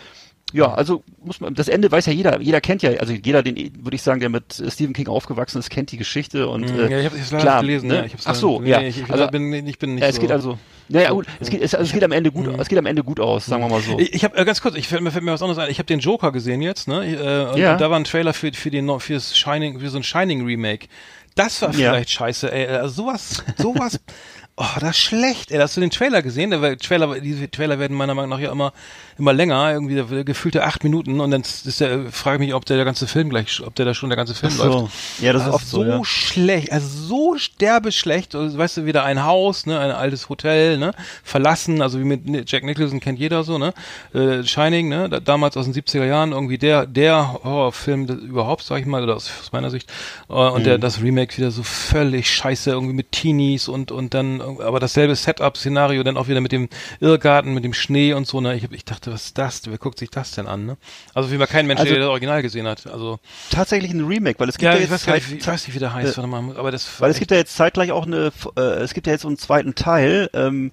ja, also muss man, das Ende weiß ja jeder, jeder kennt ja, also jeder, den würde ich sagen, der mit äh, Stephen King aufgewachsen ist, kennt die Geschichte und Mhm. äh, ja, ich habe es leider gelesen, ne? ne? Ich hab's Ach so, ja. Nee, ich, ich, Also, bin, ich bin nicht ja, es so. geht also, naja gut, es geht, es, also es geht am Ende gut, es geht am Ende gut aus, sagen wir mal so. Ich, ich habe äh, ganz kurz, ich fällt mir, fällt mir was anderes ein. Ich habe den Joker gesehen jetzt, ne? Äh, und, Ja. da war ein Trailer für für den fürs Shining, für so ein Shining Remake. Das war Ja. vielleicht scheiße, ey. Also sowas, sowas. *laughs* Oh, das ist schlecht, ey. Hast du den Trailer gesehen? Der Trailer, diese Trailer werden meiner Meinung nach ja immer, immer länger, irgendwie gefühlte acht Minuten und dann ist der, frage ich mich, ob der, der ganze Film gleich, ob der da schon der ganze Film so. läuft. Ja, das ist Also oft so, ja. schlecht, also so sterbeschlecht. Also, weißt du, wieder ein Haus, ne, ein altes Hotel, ne, verlassen, also wie mit Jack Nicholson kennt jeder so, ne, äh, Shining, ne, da, damals aus den 70er Jahren irgendwie der der Horrorfilm überhaupt, sag ich mal, oder aus, aus meiner Sicht. Äh, und Mhm. der das Remake wieder so völlig scheiße irgendwie mit Teenies und und dann, aber dasselbe Setup-Szenario dann auch wieder mit dem Irrgarten, mit dem Schnee und so. Ne, ich, ich dachte, was ist das? Wer guckt sich das denn an? Ne? Also wie man kein Mensch, Also- der das Original gesehen hat. Also Tatsächlich ein Remake, weil es gibt ja, ja, ich jetzt weiß, gar nicht, Zeit- ich weiß nicht, wie der heißt, Äh, warte mal, aber das Weil es gibt ja jetzt zeitgleich auch eine, äh, es gibt ja jetzt so einen zweiten Teil, ähm,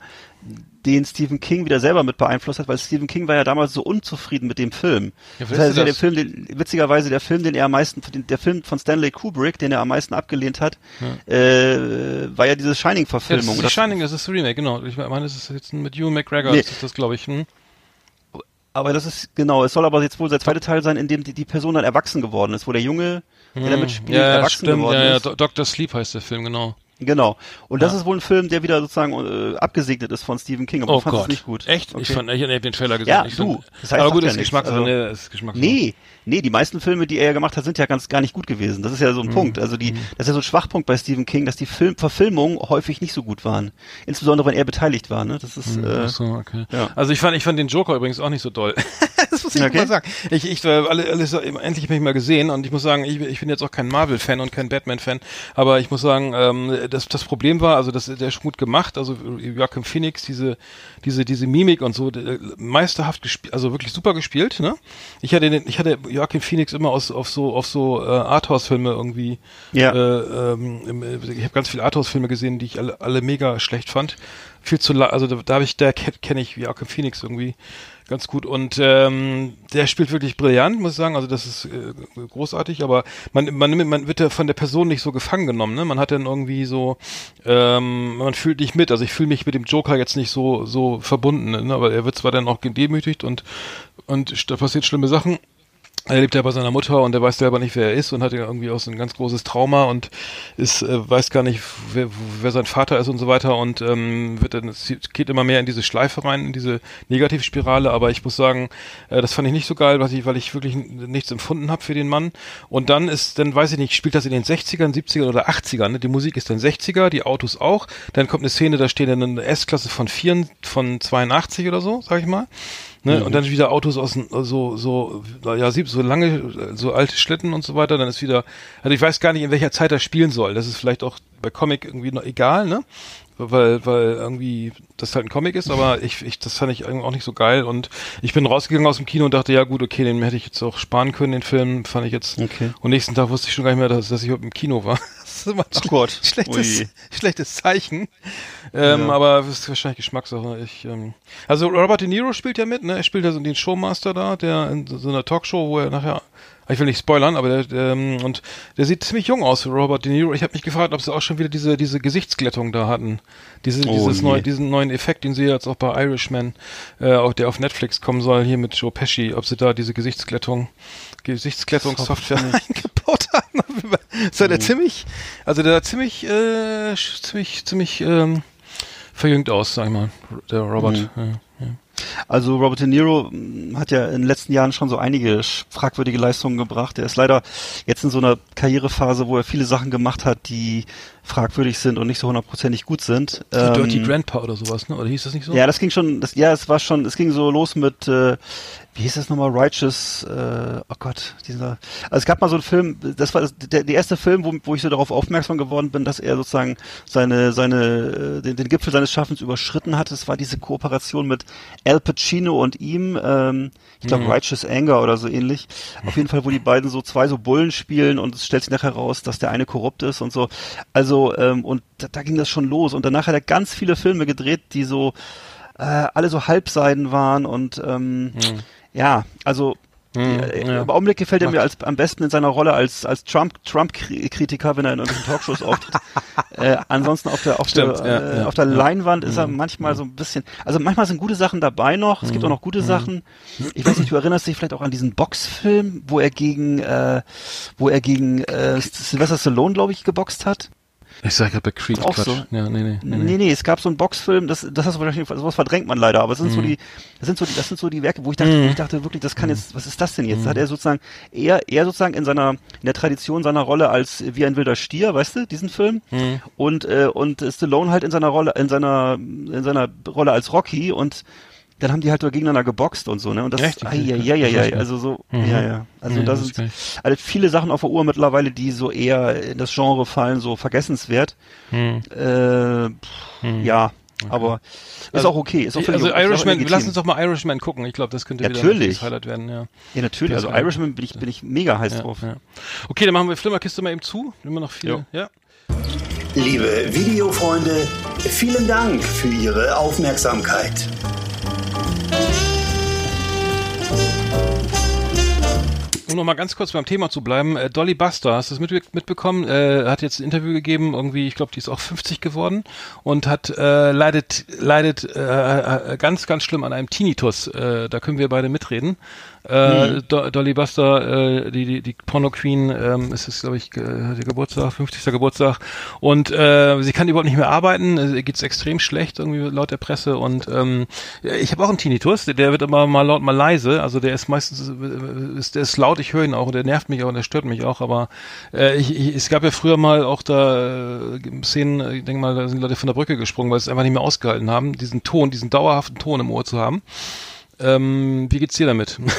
den Stephen King wieder selber mit beeinflusst hat, weil Stephen King war ja damals so unzufrieden mit dem Film. Ja, das heißt, ja, der das? Film, den, witzigerweise der Film, den er am meisten, der Film von Stanley Kubrick, den er am meisten abgelehnt hat, äh, war ja diese Ja, das Shining-Verfilmung. ist Und die Shining, das ist das Remake, genau. Ich meine, das ist jetzt mit Hugh McGregor, Nee. das ist das, glaube ich. Hm? Aber das ist, genau, es soll aber jetzt wohl der zweite Teil sein, in dem die, die Person dann erwachsen geworden ist, wo der Junge, der damit spielt, Hm. ja, ja, erwachsen stimmt, geworden ja, ja, ist. Dr. Sleep heißt der Film, genau. Genau. Und das Ja. ist wohl ein Film, der wieder sozusagen äh, abgesegnet ist von Stephen King, aber Oh fandest Gott. es nicht gut. Echt? Ich Okay. fand, ich habe den Trailer gesehen. Ja, ich du, Fand, das heißt aber gut, ja ist nichts. Geschmackssache, Also- ne, ist Geschmackssache. Nee, nee, die meisten Filme, die er ja gemacht hat, sind ja ganz gar nicht gut gewesen. Das ist ja so ein Mhm. Punkt. Also die, das ist ja so ein Schwachpunkt bei Stephen King, dass die Film Verfilmungen häufig nicht so gut waren. Insbesondere wenn er beteiligt war. Ne? Das ist Hm, äh, so, okay. ja. Also ich fand, ich fand den Joker übrigens auch nicht so doll. *laughs* *laughs* das muss ich Okay. mal sagen. Ich, ich, äh, alle, alles, endlich bin ich mal gesehen und ich muss sagen, ich, ich bin jetzt auch kein Marvel-Fan und kein Batman-Fan, aber ich muss sagen, ähm, das, das Problem war, also das, der ist gut gemacht, also Joachim Phoenix, diese, diese, diese Mimik und so, äh, meisterhaft gespielt, also wirklich super gespielt, ne? Ich hatte den, ich hatte Joachim Phoenix immer aus, auf so, auf so äh, Arthouse-Filme irgendwie Ja. äh, ähm, im- ich habe ganz viele Arthouse-Filme gesehen, die ich alle, alle mega schlecht fand. Viel zu la also da, da habe ich, da kenne kenn ich Joachim Phoenix irgendwie ganz gut und ähm, der spielt wirklich brillant, muss ich sagen. Also das ist äh, großartig, aber man, man, man wird ja von der Person nicht so gefangen genommen. Ne? Man hat dann irgendwie so, ähm, man fühlt nicht mit. Also ich fühle mich mit dem Joker jetzt nicht so so verbunden, ne? aber er wird zwar dann auch gedemütigt und und da passiert schlimme Sachen. Er lebt ja bei seiner Mutter und er weiß selber nicht, wer er ist und hat ja irgendwie auch so ein ganz großes Trauma und ist, äh, weiß gar nicht, wer, wer sein Vater ist und so weiter und ähm, wird dann, es geht immer mehr in diese Schleife rein, in diese Negativspirale, aber ich muss sagen, äh, das fand ich nicht so geil, was ich, weil ich wirklich nichts empfunden habe für den Mann. Und dann ist, dann weiß ich nicht, spielt das in den 60ern, 70ern oder 80ern, ne? Die Musik ist dann 60er, die Autos auch. Dann kommt eine Szene, da steht dann eine S-Klasse von 4, von 82 oder so, sag ich mal. Ne? Und dann wieder Autos aus so so ja sieb so lange so alte Schlitten und so weiter, dann ist wieder also ich weiß gar nicht in welcher Zeit das spielen soll. Das ist vielleicht auch bei Comic irgendwie noch egal, ne? Weil weil irgendwie das halt ein Comic ist, aber ich, ich das fand ich irgendwie auch nicht so geil und ich bin rausgegangen aus dem Kino und dachte, ja gut, okay, den hätte ich jetzt auch sparen können, den Film fand ich jetzt Okay. und nächsten Tag wusste ich schon gar nicht mehr, dass, dass ich überhaupt im Kino war. Das ist immer ein schle- Gott. schlechtes, Ui. schlechtes Zeichen. Ähm, Ja. Aber das ist wahrscheinlich Geschmackssache. Ich, ähm, also Robert De Niro spielt ja mit, ne? Er spielt ja so den Showmaster da, der in so einer Talkshow, wo er nachher ich will nicht spoilern, aber der, ähm, und der sieht ziemlich jung aus, Robert De Niro. Ich habe mich gefragt, ob sie auch schon wieder diese diese Gesichtsglättung da hatten, diese Oh dieses neue, diesen neuen Effekt, den sie jetzt auch bei Irishman, äh, auch der auf Netflix kommen soll, hier mit Joe Pesci, ob sie da diese Gesichtsglättung, Gesichtsglättungssoftware *laughs* eingebaut *laughs* haben. Ist der ziemlich, also der sah ziemlich, äh, ziemlich, ziemlich ähm, verjüngt aus, sag ich mal, der Robert. Mhm. Ja, ja. Also Robert De Niro mh, hat ja in den letzten Jahren schon so einige fragwürdige Leistungen gebracht. Er ist leider jetzt in so einer Karrierephase, wo er viele Sachen gemacht hat, die fragwürdig sind und nicht so hundertprozentig gut sind. Dirty Ähm, Grandpa oder sowas, ne? Oder hieß das nicht so? Ja, das ging schon, das, ja, es war schon, es ging so los mit, äh, wie hieß das nochmal, Righteous, äh, oh Gott, dieser, also es gab mal so einen Film, das war das, der, der erste Film, wo, wo ich so darauf aufmerksam geworden bin, dass er sozusagen seine, seine, äh, den, den Gipfel seines Schaffens überschritten hat. Es war diese Kooperation mit Al Pacino und ihm, ähm, ich glaube Mhm. Righteous Anger oder so ähnlich. Auf jeden Fall, wo die beiden so zwei so Bullen spielen und es stellt sich nachher raus, dass der eine korrupt ist und so. Also, ähm, und da, da ging das schon los. Und danach hat er ganz viele Filme gedreht, die so äh, alle so Halbseiden waren und ähm, ja, also Mhm, äh, ja. im Augenblick gefällt er mir als, am besten in seiner Rolle als, als Trump, Trump-Kritiker, wenn er in irgendwelchen Talkshows auftritt. *laughs* äh, ansonsten auf der, auf Stimmt, der, ja, äh, ja, auf der. Leinwand ist er Mhm. manchmal so ein bisschen, also manchmal sind gute Sachen dabei noch, es gibt auch noch gute Sachen. Ich weiß nicht, du erinnerst dich vielleicht auch an diesen Boxfilm, wo er gegen, äh, wo er gegen äh, Sylvester Stallone, glaube ich, geboxt hat. Ich sag gerade bei Creed Auch Quatsch. so. Ja, nee, nee, nee. Nee, nee, es gab so einen Boxfilm, das, das hast du wahrscheinlich, sowas verdrängt man leider, aber es sind so die, das sind so die, das sind so die Werke, wo ich dachte, Mhm. wo ich dachte wirklich, das kann jetzt, was ist das denn jetzt? Da hat er sozusagen, eher, eher sozusagen in seiner, in der Tradition seiner Rolle als wie ein wilder Stier, weißt du, diesen Film? Mhm. Und, äh, und Stallone halt in seiner Rolle, in seiner, in seiner Rolle als Rocky und dann haben die halt so gegeneinander geboxt und so, ne? Und das, Echt? ai, ai, ai, ai, ai, also so, Mhm. ja, ja. Also da das sind also viele Sachen auf der Uhr mittlerweile, die so eher in das Genre fallen, so vergessenswert. Hm. Äh, pff, Ja, aber ist Also, auch okay. Ist auch völlig also ist auch Irishman, lass uns doch mal Irishman gucken. Ich glaube, das könnte wieder ein Natürlich. richtiges Highlight werden, ja. Ja, natürlich. Das Also Irishman bin ich, bin ich mega heiß ja, drauf. ja. Okay, dann machen wir Flimmerkiste mal eben zu. Immer noch viel. Ja. Liebe Videofreunde, vielen Dank für Ihre Aufmerksamkeit. Um noch mal ganz kurz beim Thema zu bleiben, äh, Dolly Buster, hast du das mit, mitbekommen? Äh, hat jetzt ein Interview gegeben, irgendwie, ich glaube, die ist auch 50 geworden und hat äh, leidet leidet äh, äh, ganz ganz schlimm an einem Tinnitus. Äh, da können wir beide mitreden. Äh, Mhm. Do Dolly Buster, äh, die, die, die Porno Queen, ähm, ist es, glaube ich, ge- der Geburtstag, 50. Geburtstag. Und äh, sie kann überhaupt nicht mehr arbeiten, äh, ihr geht's extrem schlecht, irgendwie laut der Presse. Und ähm, ich habe auch einen Tinnitus, der, der wird immer mal laut, mal leise. Also der ist meistens, äh, ist, der ist laut, ich höre ihn auch und der nervt mich auch und der stört mich auch. Aber äh, ich, ich, es gab ja früher mal auch da äh, Szenen, äh, ich denke mal, da sind Leute von der Brücke gesprungen, weil sie es einfach nicht mehr ausgehalten haben, diesen Ton, diesen dauerhaften Ton im Ohr zu haben. Ähm, wie geht's dir damit? *laughs*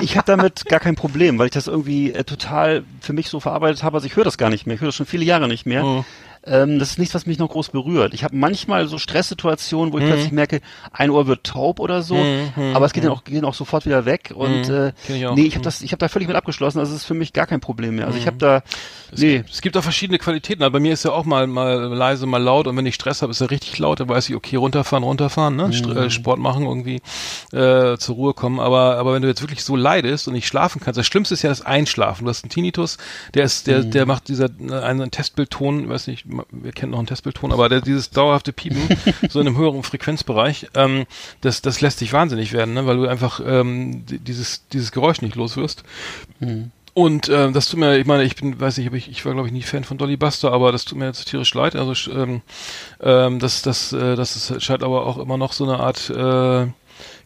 Ich habe damit gar kein Problem, weil ich das irgendwie äh, total für mich so verarbeitet habe. Also ich höre das gar nicht mehr. Ich höre das schon viele Jahre nicht mehr. Oh. Ähm, das ist nichts, was mich noch groß berührt. Ich habe manchmal so Stresssituationen, wo ich plötzlich merke, ein Ohr wird taub oder so, Mhm, aber es geht dann auch, geht dann auch sofort wieder weg. Und Mhm, äh, ich nee, ich habe Mhm. das, ich habe da völlig mit abgeschlossen. Also es ist für mich gar kein Problem mehr. Also ich habe da, nee, Es gibt auch verschiedene Qualitäten. Aber bei mir ist ja auch mal, mal leise, mal laut. Und wenn ich Stress habe, ist er richtig laut. Da weiß ich, okay, runterfahren, runterfahren, ne? St äh, Sport machen, irgendwie äh, zur Ruhe kommen. Aber, aber wenn du jetzt wirklich so leidest und nicht schlafen kannst, das Schlimmste ist ja das Einschlafen. Du hast einen Tinnitus, der ist, der, der macht dieser äh, einen Testbildton, weiß nicht, wir kennen noch einen Testbildton, aber der, dieses dauerhafte Piepen, *laughs* so in einem höheren Frequenzbereich, ähm, das, das lässt dich wahnsinnig werden, ne? weil du einfach ähm, di- dieses, dieses Geräusch nicht los wirst. Und ähm, das tut mir, ich meine, ich bin, weiß nicht, ich, ich war glaube ich nie Fan von Dolly Buster, aber das tut mir jetzt tierisch leid. Also ähm, ähm, das, das, äh, das ist, scheint aber auch immer noch so eine Art äh,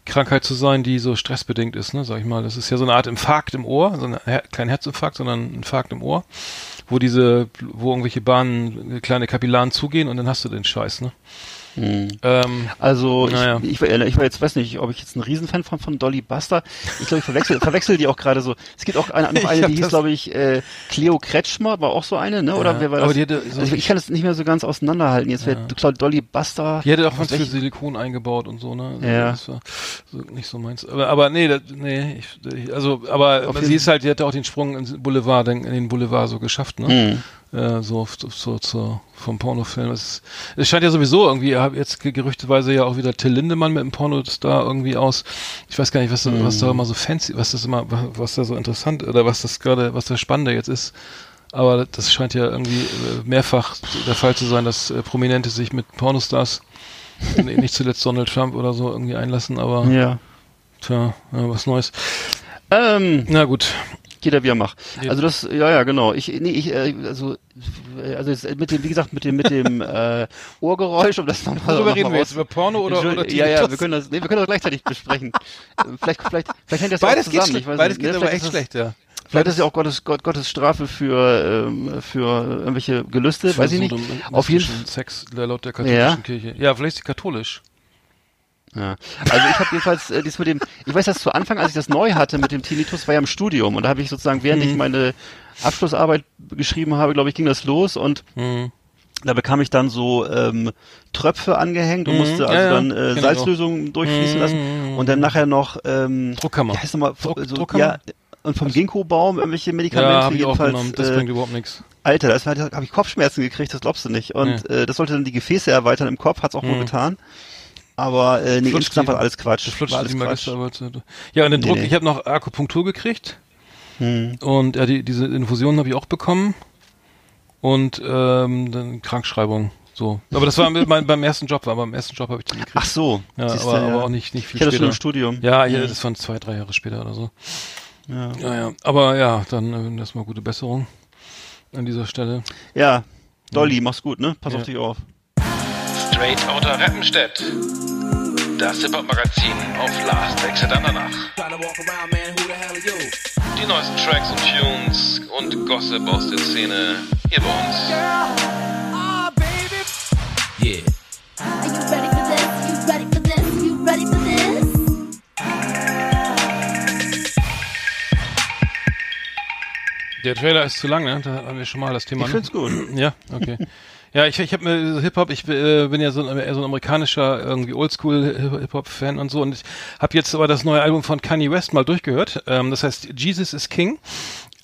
Krankheit zu sein, die so stressbedingt ist, ne, sag ich mal. Das ist ja so eine Art Infarkt im Ohr, so ein Her kein Herzinfarkt, sondern ein Infarkt im Ohr, wo diese, wo irgendwelche Bahnen, kleine Kapillaren zugehen und dann hast du den Scheiß, ne? Ähm, Also Naja. ich, ich, war, ich war jetzt weiß nicht, ob ich jetzt ein Riesenfan von, von Dolly Buster. Ich glaube, ich verwechsel, verwechsel die auch gerade so. Es gibt auch eine, noch *laughs* eine, die hieß, glaube ich, äh, Cleo Kretschmer, war auch so eine, ne? Oder Ja, wer war aber das? die hatte so also ich, ich kann das nicht mehr so ganz auseinanderhalten. Jetzt wäre ja. Dolly Buster. Die hätte auch was für Silikon eingebaut und so, ne? Also Ja. Das war so nicht so meins. Aber, aber nee, das, nee, ich, also, aber Auf sie ist halt, die hatte auch den Sprung ins Boulevard, den, in den Boulevard so geschafft, ne? Mhm. Äh, so, so, so, vom Pornofilm. Es, es scheint ja sowieso irgendwie, hab jetzt ge- gerüchteweise ja auch wieder Till Lindemann mit dem Pornostar irgendwie aus. Ich weiß gar nicht, was da, was da immer so fancy, was das immer, wa- was da so interessant oder was das gerade, was das Spannende jetzt ist. Aber das scheint ja irgendwie äh, mehrfach der Fall zu sein, dass äh, Prominente sich mit Pornostars, *laughs* nicht zuletzt Donald Trump oder so, irgendwie einlassen, aber Ja. tja, ja, was Neues. Ähm, Na gut. Jeder wie er macht. Ja. Also das, ja, ja, genau. Ich, nee, ich, äh, also, also mit dem, wie gesagt, mit dem, mit dem *laughs* äh, Ohrgeräusch, um das nochmal Worüber noch reden wir jetzt? Über Porno oder, oder ja, ja, Tinnitus? wir können das, nee, wir können das gleichzeitig besprechen. *laughs* Äh, vielleicht, vielleicht, vielleicht hängt das ja Beides auch geht zusammen. ich weiß beides nicht, geht ne? aber echt schlecht, ja. Vielleicht ist ja auch Gottes, Gott, Gottes Strafe für, ähm, für irgendwelche Gelüste, weiß ich nicht. Auf jeden Fall. Sex laut der katholischen Ja. Kirche. Ja, vielleicht ist sie katholisch. Ja. Also ich habe jedenfalls äh, dies mit dem, ich weiß, dass zu Anfang, als ich das neu hatte mit dem Tinnitus, war ja im Studium und da habe ich sozusagen, während Mhm. ich meine Abschlussarbeit geschrieben habe, glaube ich, ging das los und Hm. da bekam ich dann so ähm, Tröpfe angehängt und Mhm. musste also ja. dann äh, Kenn ich Salzlösung durchfließen Mhm. lassen und dann nachher noch ähm, Druckkammer. wie heißt nochmal, Druck- so, Druckkammer? ja, und vom Ginkgo-Baum irgendwelche Medikamente Ja, habe ich auch jedenfalls. genommen. Das äh, bringt überhaupt nichts. Alter, das habe ich Kopfschmerzen gekriegt, das glaubst du nicht. Und äh, das sollte dann die Gefäße erweitern im Kopf, hat's auch wohl Mhm. getan. Aber äh, nee, Flutscht insgesamt war alles Quatsch. Das flutscht war alles die Quatsch. Magister, aber zu- Ja, und den Nee, Druck, nee. ich habe noch Akupunktur gekriegt Hm. und ja, die, diese Infusionen habe ich auch bekommen und ähm, dann Krankschreibung. So. Aber das war *laughs* mein, beim ersten Job, war beim ersten Job habe ich die gekriegt. Ach so. ja, siehst du, aber, aber auch nicht, nicht viel Ich hatte das schon später. im Studium. Ja, ja, das waren zwei, drei Jahre später oder so. Ja. Ja, ja. Aber ja, dann äh, erstmal gute Besserung an dieser Stelle. ja. Dolly, mach's gut, ne? Pass Ja. auf dich auf. Straight Outta Rappenstedt. Das Hip-Hop-Magazin auf Last Exit Andernach. You? Die neuesten Tracks und Tunes und Gossip aus der Szene hier bei uns. Ah. Yeah. Are you ready for this? You ready for this? You ready for this? Der Trailer ist zu lang, ne? Da haben wir schon mal das Thema. Ich ne? find's gut. Ja, okay. Ja, ich, ich habe mir so Hip-Hop, ich äh, bin ja so ein, eher so ein amerikanischer, irgendwie Oldschool Hip-Hop-Fan und so und ich habe jetzt aber das neue Album von Kanye West mal durchgehört. Ähm, das heißt Jesus is King.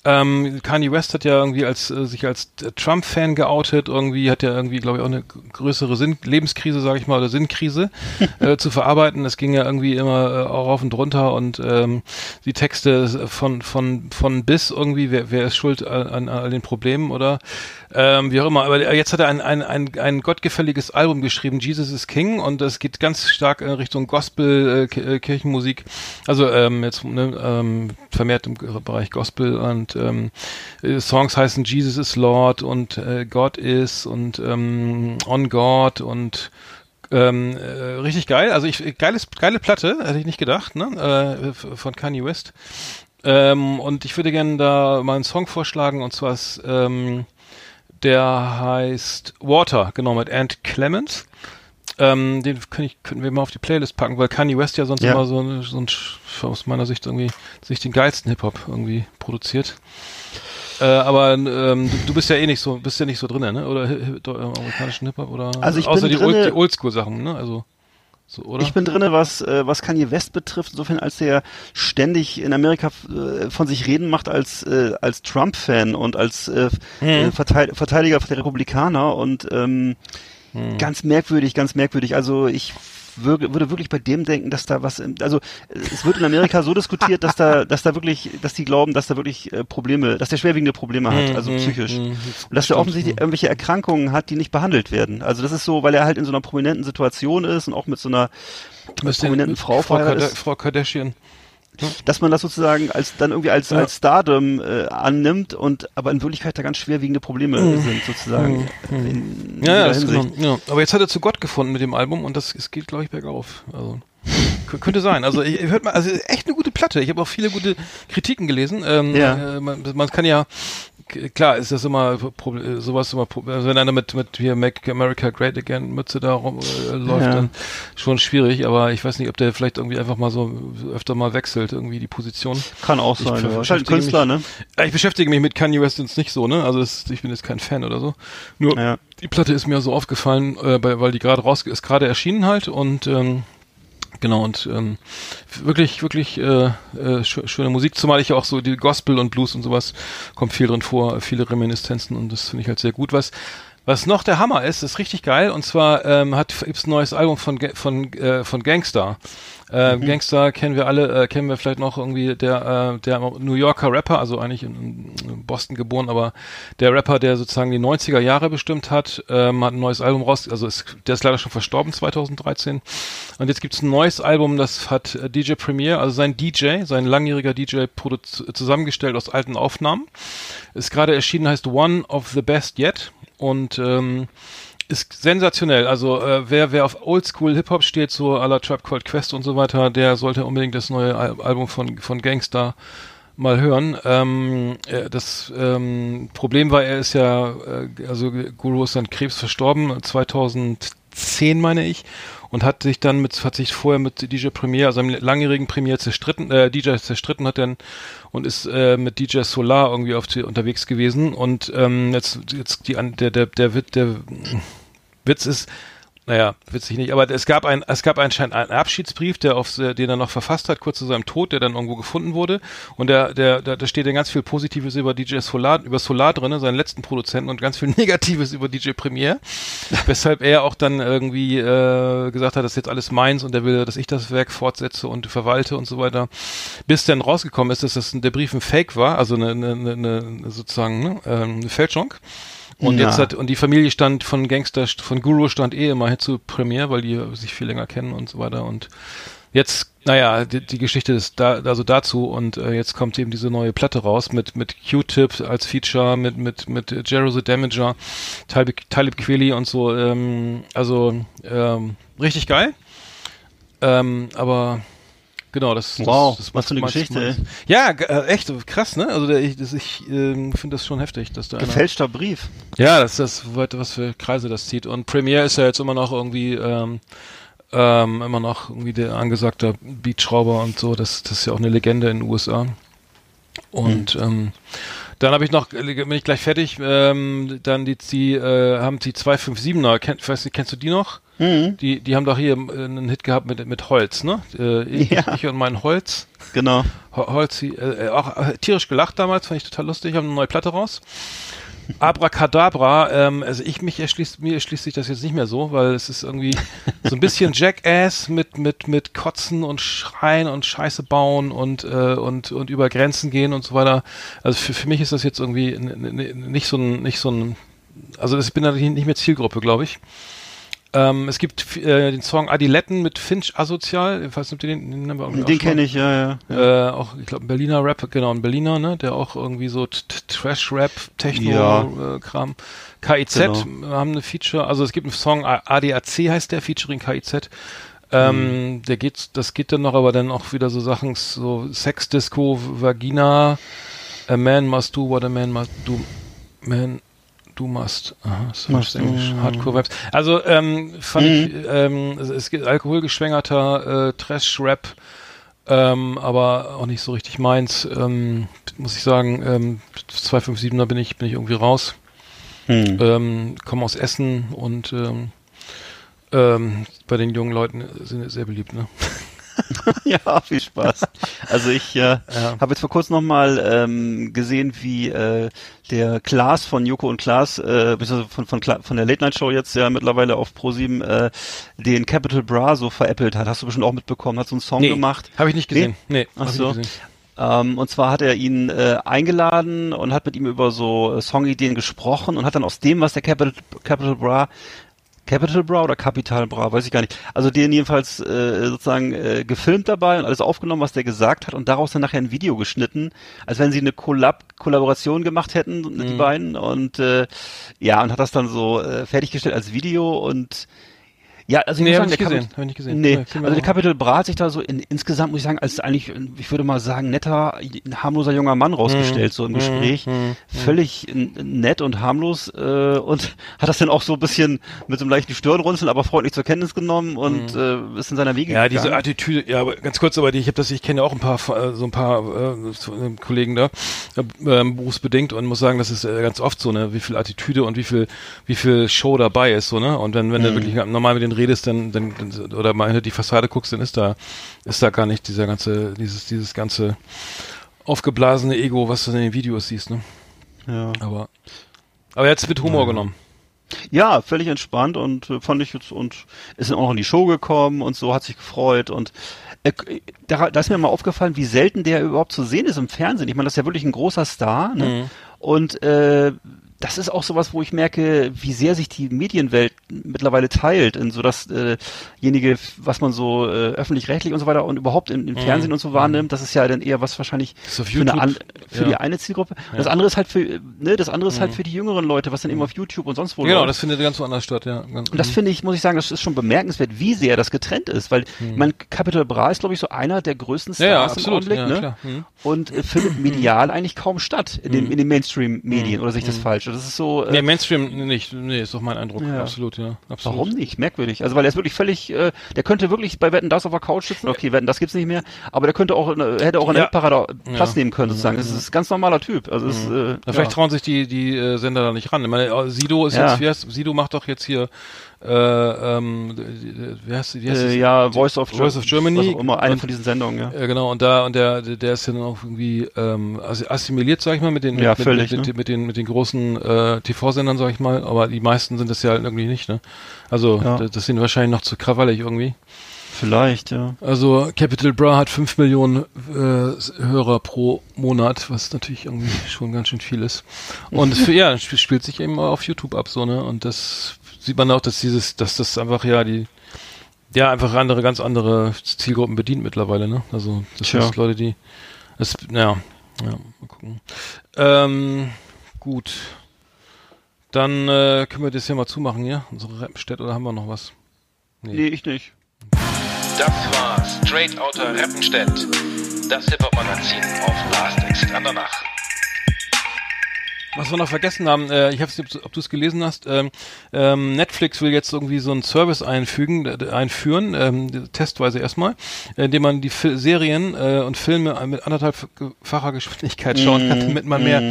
Ähm, Kanye West hat ja irgendwie als äh, sich als Trump-Fan geoutet, irgendwie hat ja irgendwie, glaube ich, auch eine größere Sinn Lebenskrise, sage ich mal, oder Sinnkrise *laughs* äh, zu verarbeiten. Es ging ja irgendwie immer äh, auch rauf und runter und ähm, die Texte von von von bis irgendwie, wer, wer ist schuld an, an all den Problemen oder ähm, wie auch immer. Aber jetzt hat er ein, ein, ein, ein gottgefälliges Album geschrieben, Jesus is King, und das geht ganz stark in Richtung Gospel, äh, äh, Kirchenmusik. Also ähm, jetzt ne, ähm, vermehrt im Bereich Gospel und ähm, äh, Songs heißen Jesus is Lord und äh, God is und ähm, On God und ähm, äh, richtig geil. Also ich geiles, geile Platte, hätte ich nicht gedacht, ne? Äh, von Kanye West. Ähm, und ich würde gerne da mal einen Song vorschlagen und zwar ist ähm, der heißt Water, genau, mit Ant Clemens. Ähm, den können, ich, können wir mal auf die Playlist packen, weil Kanye West ja sonst Ja. immer so, ein- so ein, aus meiner Sicht irgendwie, sich den geilsten Hip-Hop irgendwie produziert. Äh, aber ähm, du, du bist ja eh nicht so, bist ja nicht so drin, ne? Oder hi- hi- äh, amerikanischen Hip-Hop oder Also ich außer bin die, Old, die Oldschool-Sachen, ne? Also so, oder? Ich bin drinne, was äh, was Kanye West betrifft, insofern als der ständig in Amerika äh, von sich reden macht als äh, als Trump-Fan und als äh, äh, Verteid Verteidiger der Republikaner und ähm, ganz merkwürdig, ganz merkwürdig. Also ich würde, würde wirklich bei dem denken, dass da was, also es wird in Amerika so diskutiert, dass da, dass da wirklich, dass die glauben, dass da wirklich äh, Probleme, dass der schwerwiegende Probleme hat, also Mhm, psychisch. mhm, Und dass der offensichtlich irgendwelche Erkrankungen hat, die nicht behandelt werden. Also das ist so, weil er halt in so einer prominenten Situation ist und auch mit so einer Müsste- prominenten Frau Frau, verheiratet Karda ist, Frau Kardashian. Dass man das sozusagen als dann irgendwie als Ja. als Stardom äh, annimmt und aber in Wirklichkeit da ganz schwerwiegende Probleme sind sozusagen. In, in Mhm. Ja, ja, Hinsicht. genau, ja. Aber jetzt hat er zu Gott gefunden mit dem Album und das es geht, glaube ich, bergauf. Also könnte sein. Also ich, hört mal, also echt eine gute Platte. Ich habe auch viele gute Kritiken gelesen. Ähm, Ja. äh, man, man kann ja Klar, ist das immer sowas immer, also wenn einer mit mit hier Make America Great Again Mütze da rum, äh, läuft, Ja. dann schon schwierig. Aber ich weiß nicht, ob der vielleicht irgendwie einfach mal so öfter mal wechselt irgendwie die Position. Kann auch Ich sein. ver- Ja. Ist halt ein Künstler, ne? Äh, Ich beschäftige mich mit Kanye West jetzt nicht so, ne? Also es, ich bin jetzt kein Fan oder so. Nur Ja. die Platte ist mir so aufgefallen, äh, weil die gerade raus ist gerade erschienen halt und ähm, genau und ähm, wirklich wirklich äh, äh, schö schöne Musik, zumal ich auch so die Gospel und Blues und sowas kommt viel drin vor, viele Reminiszenzen und das finde ich halt sehr gut. Was was noch der Hammer ist, ist richtig geil und zwar ähm, hat gibt's ein neues Album von von äh, von Gangster. Äh, Gangster kennen wir alle, äh, kennen wir vielleicht noch irgendwie der äh, der New Yorker Rapper, also eigentlich in, in Boston geboren, aber der Rapper, der sozusagen die 90er Jahre bestimmt hat, ähm, hat ein neues Album raus, also ist, der ist leider schon verstorben 2013 und jetzt gibt's ein neues Album, das hat äh, DJ Premier, also sein DJ, sein langjähriger DJ zusammengestellt aus alten Aufnahmen. Ist gerade erschienen, heißt One of the Best Yet. Und ähm, ist sensationell. Also äh, wer wer auf Oldschool Hip Hop steht, so à la Trap Called Quest und so weiter, der sollte unbedingt das neue Al Album von von Gangster mal hören. Ähm, äh, das ähm, Problem war, er ist ja, äh, also Guru ist an Krebs verstorben, 2010 meine ich, und hat sich dann mit, hat sich vorher mit DJ Premier, also einem langjährigen Premier zerstritten, äh, DJ zerstritten hat dann und ist äh, mit DJ Solar irgendwie auf die, unterwegs gewesen. Und ähm, jetzt jetzt die der der der Witz der Witz ist naja, witzig nicht, aber es gab ein, es gab anscheinend einen Abschiedsbrief, der auf, den er noch verfasst hat, kurz zu seinem Tod, der dann irgendwo gefunden wurde. Und der, der, da, da steht ja ganz viel Positives über DJ Solar, über Solar drin, seinen letzten Produzenten, und ganz viel *laughs* Negatives über DJ Premier. weshalb er auch dann irgendwie äh, gesagt hat, das ist jetzt alles meins und er will, dass ich das Werk fortsetze und verwalte und so weiter. Bis dann rausgekommen ist, dass das der Brief ein Fake war, also eine, eine, eine, eine sozusagen ne, ähm, eine Fälschung. Und Na. jetzt hat, und die Familie stand von Gangster, von Guru stand eh immer zu Premiere, weil die sich viel länger kennen und so weiter. Und jetzt, naja, die, die Geschichte ist da, also dazu und äh, jetzt kommt eben diese neue Platte raus mit, mit Q-Tip als Feature, mit, mit, mit Jero the Damager, Talib, Talib Kweli und so, ähm, also, ähm, richtig geil. Ähm, aber, Genau, das, das Wow, das, was für eine Geschichte, meinst- Ja, äh, echt krass, ne? Also der, ich, das, ich ähm, finde das schon heftig, dass da einer, Gefälschter Brief. ja, das ist das, was für Kreise das zieht. Und Premiere ist ja jetzt immer noch irgendwie, ähm, ähm, immer noch irgendwie der angesagte Beatschrauber und so. Das, das ist ja auch eine Legende in den USA. Und ähm, dann habe ich noch, bin ich gleich fertig, ähm, dann die, die äh, haben die 257er, kenn, ich weiß nicht, kennst du die noch? Die, die haben doch hier äh, einen Hit gehabt mit, mit Holz, ne? Äh, ich, Ja. ich und mein Holz. Genau. Ho- Holz, äh, äh, auch tierisch gelacht damals, fand ich total lustig, haben eine neue Platte raus. Abracadabra, ähm, also ich mich erschließt, mir erschließt sich das jetzt nicht mehr so, weil es ist irgendwie so ein bisschen *laughs* Jackass mit, mit, mit Kotzen und Schreien und Scheiße bauen und, äh, und, und über Grenzen gehen und so weiter. Also für, für mich ist das jetzt irgendwie nicht so ein, nicht so ein, also ich bin da nicht nicht mehr Zielgruppe, glaube ich. Ähm, es gibt äh, den Song Adiletten mit Finch Asozial, ich weiß nicht, ob den, den haben wir irgendwie auch Den kenne ich, ja, ja. äh, auch, ich glaube, ein Berliner Rap, genau, ein Berliner, ne, der auch irgendwie so Trash-Rap, Ja. Techno-Kram. KIZ Genau. haben eine Feature, also es gibt einen Song, ADAC heißt der, featuring KIZ. Ähm, der geht, das geht dann noch, aber dann auch wieder so Sachen, so Sex, Disco, Vagina, A Man Must Do What a Man Must Do, Man Du must. Aha, ist Englisch. Hardcore Raps. Also ähm, fand ich, ähm, es, gibt alkoholgeschwängerter äh, Trash-Rap, ähm, aber auch nicht so richtig meins. Ähm, muss ich sagen, ähm, 257er bin ich bin ich irgendwie raus. Hm. Ähm, komme aus Essen und ähm, ähm, bei den jungen Leuten sind sehr beliebt. Ne? *laughs* *laughs* Ja, viel Spaß. Also ich äh, habe jetzt vor kurzem nochmal ähm, gesehen, wie äh, der Klaas von Joko und Klaas, äh, von, von, von der Late Night Show jetzt ja mittlerweile auf Pro7 äh, den Capital Bra so veräppelt hat. Hast du bestimmt auch mitbekommen, hat so einen Song gemacht. habe ich nicht gesehen. Nee, Ach hab ich so. gesehen. Ähm, und zwar hat er ihn äh, eingeladen und hat mit ihm über so äh, Songideen gesprochen und hat dann aus dem, was der Capital, Capital Bra Capital Bra oder Capital Bra, weiß ich gar nicht. Also den jedenfalls äh, sozusagen äh, gefilmt dabei und alles aufgenommen, was der gesagt hat und daraus dann nachher ein Video geschnitten, als wenn sie eine Collab Kollaboration gemacht hätten, Mhm. die beiden und äh, ja und hat das dann so äh, fertiggestellt als Video und ja, also ich Nee, muss sagen, der gesehen, nicht gesehen. Nee, Nee, also der Capital Bra hat sich da so in, insgesamt, muss ich sagen, als eigentlich, ich würde mal sagen, netter, harmloser junger Mann rausgestellt, so im Gespräch. Völlig n- nett und harmlos äh, und *laughs* hat das dann auch so ein bisschen mit so einem leichten Stirnrunzeln, aber freundlich zur Kenntnis genommen und äh, ist in seiner Wege Ja, diese gegangen. Attitüde, ja, aber ganz kurz, aber die, ich habe das, ich kenne ja auch ein paar, äh, so ein paar äh, äh, Kollegen da, äh, ähm, berufsbedingt und muss sagen, das ist äh, ganz oft so, ne, wie viel Attitüde und wie viel, wie viel Show dabei ist, so, ne, und wenn, wenn du wirklich normal mit denen redest, dann, dann, oder mal hinter die Fassade guckst, dann ist da, ist da gar nicht dieser ganze, dieses, dieses ganze aufgeblasene Ego, was du in den Videos siehst, ne, Ja. aber, aber jetzt mit Humor genommen. Ja, völlig entspannt und äh, fand ich jetzt und ist dann auch in die Show gekommen und so hat sich gefreut und äh, da, da ist mir mal aufgefallen, wie selten der überhaupt zu sehen ist im Fernsehen. Ich meine, das ist ja wirklich ein großer Star ne? und äh, das ist auch sowas, wo ich merke, wie sehr sich die Medienwelt mittlerweile teilt in so dasjenige, was man so äh, öffentlich-rechtlich und so weiter und überhaupt im, im Fernsehen und so wahrnimmt. Das ist ja dann eher was wahrscheinlich für, eine für ja. die eine Zielgruppe. Das andere ist halt für, ne, das andere ist halt für die jüngeren Leute, was dann eben auf YouTube und sonst wo Genau, läuft. das findet ganz woanders statt, ja. Ganz- Und das finde ich, muss ich sagen, das ist schon bemerkenswert, wie sehr das getrennt ist, weil mein Capital Bra ist, glaube ich, so einer der größten Ja, ja, Stars im absolut, Augenblick, ja, ne? Mhm. Und äh, findet *clears throat* medial eigentlich kaum statt in den, in den Mainstream-Medien, oder sehe ich das falsch? Das ist so, Nee, äh, Mainstream nicht, nee, ist doch mein Eindruck, Ja. absolut, ja, absolut. warum nicht? Merkwürdig. Also, weil er ist wirklich völlig, äh, der könnte wirklich bei Wetten, das auf der Couch sitzen, okay, Wetten, das gibt's nicht mehr, aber der könnte auch, der- hätte auch in der Ja. Hitparade Platz Ja. nehmen können, sozusagen. Das ist ein ganz normaler Typ. Also, es, äh, Ja, vielleicht trauen sich die, die äh, Sender da nicht ran. Ich meine, äh, Sido ist jetzt, wie heißt, Sido macht doch jetzt hier, äh, ähm, wie heißt, wie heißt Äh, ja, Voice of, Voice of Germany. Auch immer, eine Und- von diesen Sendungen, ja. Ja, genau, und da, und der, der ist ja dann auch irgendwie ähm, assi- assimiliert, sag ich mal, mit den, Ja, mit, völlig, mit, ne? mit, den, mit den großen äh, TV-Sendern, sag ich mal, aber die meisten sind das ja halt irgendwie nicht, ne? Also, Ja. das, das sind wahrscheinlich noch zu krawallig irgendwie. Vielleicht, ja. Also Capital Bra hat 5 Millionen äh, Hörer pro Monat, was natürlich irgendwie schon ganz schön viel ist. Und *laughs* es, ja, spielt sich eben auf YouTube ab so, ne? Und das sieht man auch, dass dieses, dass das einfach ja die ja einfach andere, ganz andere Zielgruppen bedient mittlerweile, ne? Also das Tja. sind Leute, die das, ja, ja, mal gucken. Ähm, gut. Dann äh, können wir das hier mal zumachen, ja? Unsere Rappenstedt oder haben wir noch was? Nee, ich nicht. Das war Straight Outta Rappenstedt, das Hip-Hop-Magazin auf Last Exit Andernach. Was wir noch vergessen haben, äh, ich habe ob du es gelesen hast, ähm, ähm, Netflix will jetzt irgendwie so einen Service einfügen, äh, einführen, ähm, testweise erstmal, äh, indem man die Fil Serien äh, und Filme mit anderthalbfacher Geschwindigkeit schauen kann, damit man mehr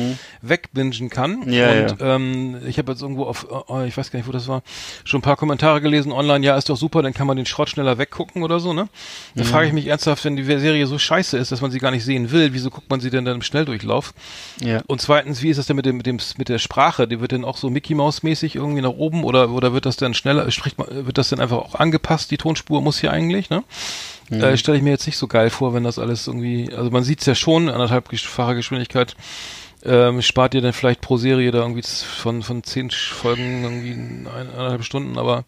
wegbingen kann. Ja, und Ähm, ich habe jetzt irgendwo auf, oh, ich weiß gar nicht, wo das war, schon ein paar Kommentare gelesen online, ja, ist doch super, dann kann man den Schrott schneller weggucken oder so, ne? Da frage ich mich ernsthaft, wenn die Serie so scheiße ist, dass man sie gar nicht sehen will, wieso guckt man sie denn dann im Schnelldurchlauf? Ja. Und zweitens, wie ist das denn mit dem, mit dem, mit der Sprache? Die wird denn auch so Mickey Maus mäßig irgendwie nach oben oder, oder wird das dann schneller, spricht man, wird das denn einfach auch angepasst? Die Tonspur muss hier eigentlich, ne? Äh, Stelle ich mir jetzt nicht so geil vor, wenn das alles irgendwie, also man sieht's ja schon, anderthalbfache Geschwindigkeit, ähm, spart ihr dann vielleicht pro Serie da irgendwie von, von zehn Folgen irgendwie ein- eineinhalb Stunden, aber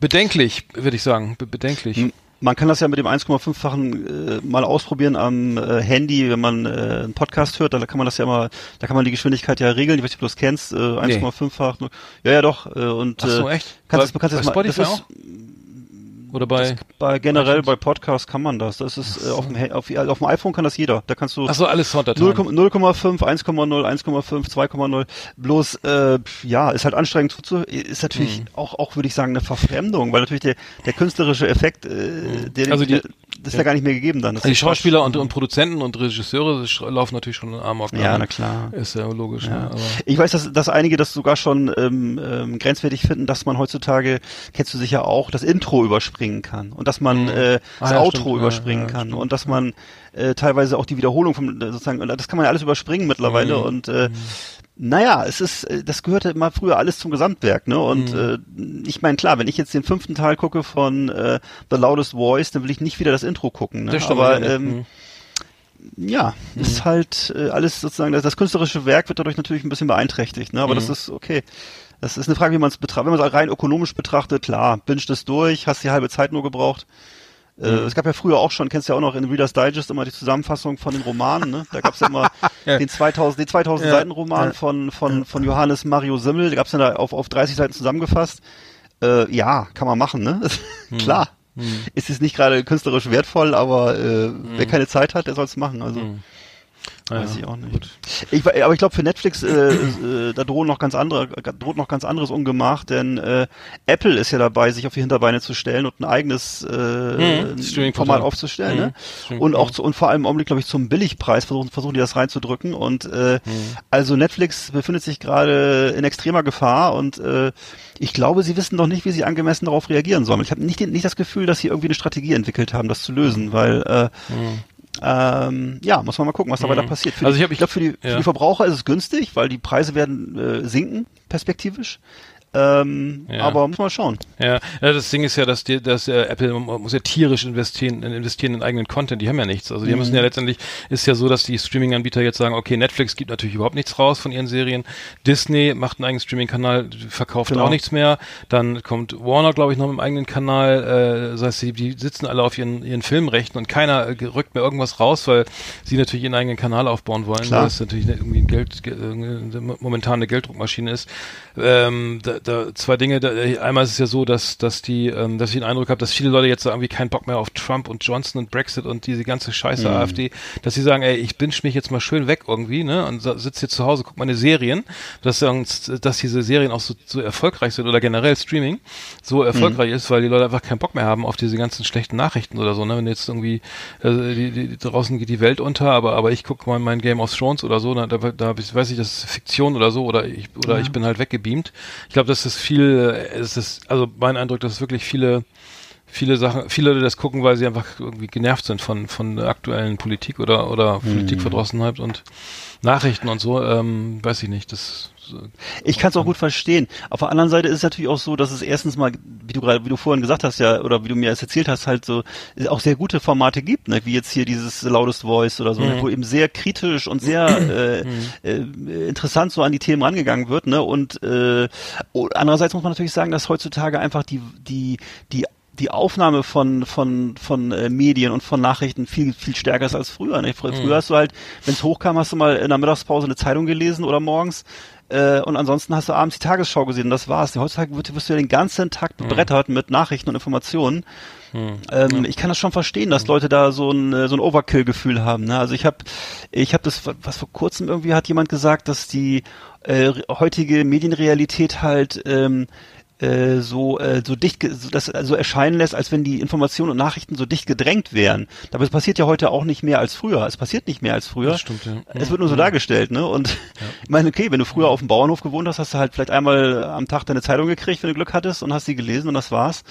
bedenklich, würde ich sagen, be bedenklich. M- Man kann das ja mit dem 1,5-fachen äh, mal ausprobieren am äh, Handy, wenn man äh, einen Podcast hört, da kann man das ja mal, da kann man die Geschwindigkeit ja regeln, ich weiß nicht, ob du das kennst, äh, 1,5-fach. Ja, ja doch. Äh, und Ach so, äh, echt? Kannst du kannst bei das mal, Spotify das ist, auch? Oder bei, bei generell iTunes? bei Podcasts kann man das. Das ist äh, auf, dem, auf, auf dem iPhone kann das jeder. Da kannst du ach so, alles Sounddateien. 0,5, 1,0, 1,5, 2,0. Bloß, äh, ja, ist halt anstrengend zu, ist natürlich Mhm. auch, auch würde ich sagen, eine Verfremdung, weil natürlich der, der künstlerische Effekt, äh, der, Also die- der, das ist ja. gar nicht mehr gegeben dann. Das Die Schauspieler und, und Produzenten und Regisseure laufen natürlich schon in Amok. Ja, ne? na klar. Ist ja logisch. Ja. Ne? Ich weiß, dass, dass einige das sogar schon ähm, ähm, grenzwertig finden, dass man heutzutage, kennst du sicher auch, das Intro überspringen kann und dass man äh, das Ah, ja, Outro stimmt. Ja, überspringen ja, kann stimmt. und dass man äh, teilweise auch die Wiederholung vom sozusagen, das kann man ja alles überspringen mittlerweile Mhm. und äh, naja, es ist, äh, das gehörte immer früher alles zum Gesamtwerk, ne? Und Mhm. äh, ich meine, klar, wenn ich jetzt den fünften Teil gucke von äh, The Loudest Voice, dann will ich nicht wieder das Intro gucken. Ne? Das stimmt, Aber ja, ähm, mhm. ja, ist halt äh, alles sozusagen, das, das künstlerische Werk wird dadurch natürlich ein bisschen beeinträchtigt, ne? aber Mhm. das ist okay. Das ist eine Frage, wie man es betrachtet. Wenn man es rein ökonomisch betrachtet, klar, binge das durch, hast die halbe Zeit nur gebraucht. Äh, Mhm. es gab ja früher auch schon, kennst du ja auch noch in Reader's Digest immer die Zusammenfassung von den Romanen, ne? Da gab's ja immer *laughs* Ja. den 2000, den 2000 Ja. Seiten Roman Ja. von, von, von Johannes Mario Simmel, der gab's dann da auf, auf 30 Seiten zusammengefasst. Äh, ja, kann man machen, ne? *laughs* Mhm. Klar. Ist jetzt nicht gerade künstlerisch wertvoll, aber äh, wer keine Zeit hat, der soll's machen. Also weiß Mhm. ja, ich auch nicht. Ich, aber ich glaube für Netflix äh, äh, da drohen noch ganz andere droht noch ganz anderes Ungemach, denn äh, Apple ist ja dabei, sich auf die Hinterbeine zu stellen und ein eigenes äh, Mhm. Format aufzustellen, Mhm, ne? Und auch zu, und vor allem im Augenblick glaube ich zum Billigpreis versuchen versuchen die das reinzudrücken und äh, Mhm. also Netflix befindet sich gerade in extremer Gefahr und äh, ich glaube, sie wissen noch nicht, wie sie angemessen darauf reagieren sollen. Ich habe nicht, nicht das Gefühl, dass sie irgendwie eine Strategie entwickelt haben, das zu lösen, weil äh, ähm, ja, muss man mal gucken, was da weiter passiert. Für Also die, ich hab- ich glaube, für die, für ja. die Verbraucher ist es günstig, weil die Preise werden äh, sinken, perspektivisch. Ähm, Ja. Aber muss man schauen. Ja, ja, das Ding ist ja, dass die, dass äh, Apple muss ja tierisch investieren, investieren in eigenen Content. Die haben ja nichts. Also die müssen ja letztendlich ist ja so, dass die Streaming-Anbieter jetzt sagen, okay, Netflix gibt natürlich überhaupt nichts raus von ihren Serien. Disney macht einen eigenen Streaming-Kanal, verkauft Genau. auch nichts mehr. Dann kommt Warner, glaube ich, noch mit einem eigenen Kanal. Äh, das heißt, die, die sitzen alle auf ihren ihren Filmrechten und keiner äh, rückt mehr irgendwas raus, weil sie natürlich ihren eigenen Kanal aufbauen wollen. Klar. weil es natürlich eine- irgendwie Geld, ge- äh, momentan eine Gelddruckmaschine ist. Ähm, da, da zwei Dinge. Da, einmal ist es ja so, dass dass die, ähm, dass ich den Eindruck habe, dass viele Leute jetzt irgendwie keinen Bock mehr auf Trump und Johnson und Brexit und diese ganze Scheiße Mhm. AfD, dass sie sagen, ey, ich binge mich jetzt mal schön weg irgendwie, ne, und sitze hier zu Hause, guck meine Serien, dass dass diese Serien auch so, so erfolgreich sind oder generell Streaming so erfolgreich Mhm. ist, weil die Leute einfach keinen Bock mehr haben auf diese ganzen schlechten Nachrichten oder so, ne, wenn jetzt irgendwie äh, die, die, draußen geht die Welt unter, aber aber ich gucke mal mein Game of Thrones oder so, da, da, da ich, weiß ich, das ist Fiktion oder so oder ich oder ich bin halt weggebeamt. Ich glaube, das ist viel, es ist also mein Eindruck, dass es wirklich viele viele Sachen, viele Leute das gucken, weil sie einfach irgendwie genervt sind von von der aktuellen Politik oder oder Politikverdrossenheit und Nachrichten und so, ähm, weiß ich nicht, das Ich kann es auch gut verstehen. Auf der anderen Seite ist es natürlich auch so, dass es erstens mal, wie du gerade, wie du vorhin gesagt hast, ja, oder wie du mir es erzählt hast, halt so äh, auch sehr gute Formate gibt, ne? wie jetzt hier dieses Loudest Voice oder so, ne? wo eben sehr kritisch und sehr *clears throat* äh, äh, interessant so an die Themen rangegangen wird, ne? Und äh, andererseits muss man natürlich sagen, dass heutzutage einfach die die die die Aufnahme von von von äh, Medien und von Nachrichten viel viel stärker ist als früher. Ne? Frü- Früher hast du halt, wenn es hochkam, hast du mal in der Mittagspause eine Zeitung gelesen oder morgens Äh, und ansonsten hast du abends die Tagesschau gesehen und das war's. Heutzutage wird, wirst du ja den ganzen Tag bebrettert mit Nachrichten und Informationen. Ähm, Ich kann das schon verstehen, dass Leute da so ein äh, so ein Overkill-Gefühl haben. Ne? Also ich habe ich habe das was vor kurzem irgendwie hat jemand gesagt, dass die äh, heutige Medienrealität halt ähm, äh, so äh, so dicht so, das so erscheinen lässt, als wenn die Informationen und Nachrichten so dicht gedrängt wären. Aber es passiert ja heute auch nicht mehr als früher. Es passiert nicht mehr als früher. Das stimmt, ja. Es wird nur so dargestellt, ne? Und *laughs* ich meine, okay, wenn du früher auf dem Bauernhof gewohnt hast, hast du halt vielleicht einmal am Tag deine Zeitung gekriegt, wenn du Glück hattest und hast sie gelesen und das war's.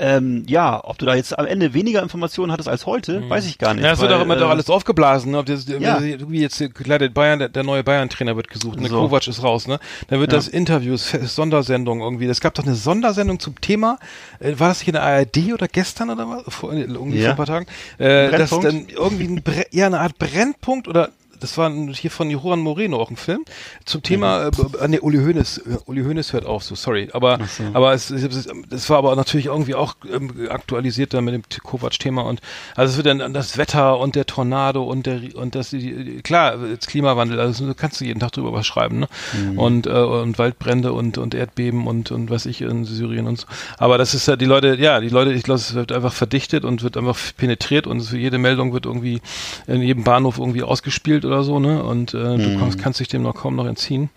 Ähm, ja, ob du da jetzt am Ende weniger Informationen hattest als heute, weiß ich gar nicht. Ja, es wird auch immer äh, doch alles aufgeblasen, ne? Ob das, Ja. wie jetzt äh, klar, der Bayern, der, der neue Bayern-Trainer wird gesucht, ne? So. Kovac ist raus, ne? Dann wird Ja. das Interviews, Sondersendung irgendwie. Es gab doch eine Sondersendung zum Thema, äh, war das nicht in der ARD oder gestern oder was? Vor, äh, irgendwie Ja. vor ein paar Tagen. Äh, das Brennpunkt? dann irgendwie ein Bre ja, eine Art Brennpunkt oder das war hier von Juan Moreno auch ein Film zum Thema, b- äh, nee, Uli Hoeneß, äh, Uli Hoeneß hört auf, so sorry, aber aber es, es, es, war aber natürlich irgendwie auch ähm, aktualisiert dann mit dem Kovac-Thema und also es wird dann das Wetter und der Tornado und der und das die, klar jetzt Klimawandel, also kannst du jeden Tag drüber was schreiben, ne? Und äh, und Waldbrände und und Erdbeben und und was ich in Syrien und so, aber das ist ja die Leute, ja die Leute, ich glaube es wird einfach verdichtet und wird einfach penetriert und jede Meldung wird irgendwie in jedem Bahnhof irgendwie ausgespielt oder so, ne und äh, du kannst, kannst dich dem noch kaum noch entziehen.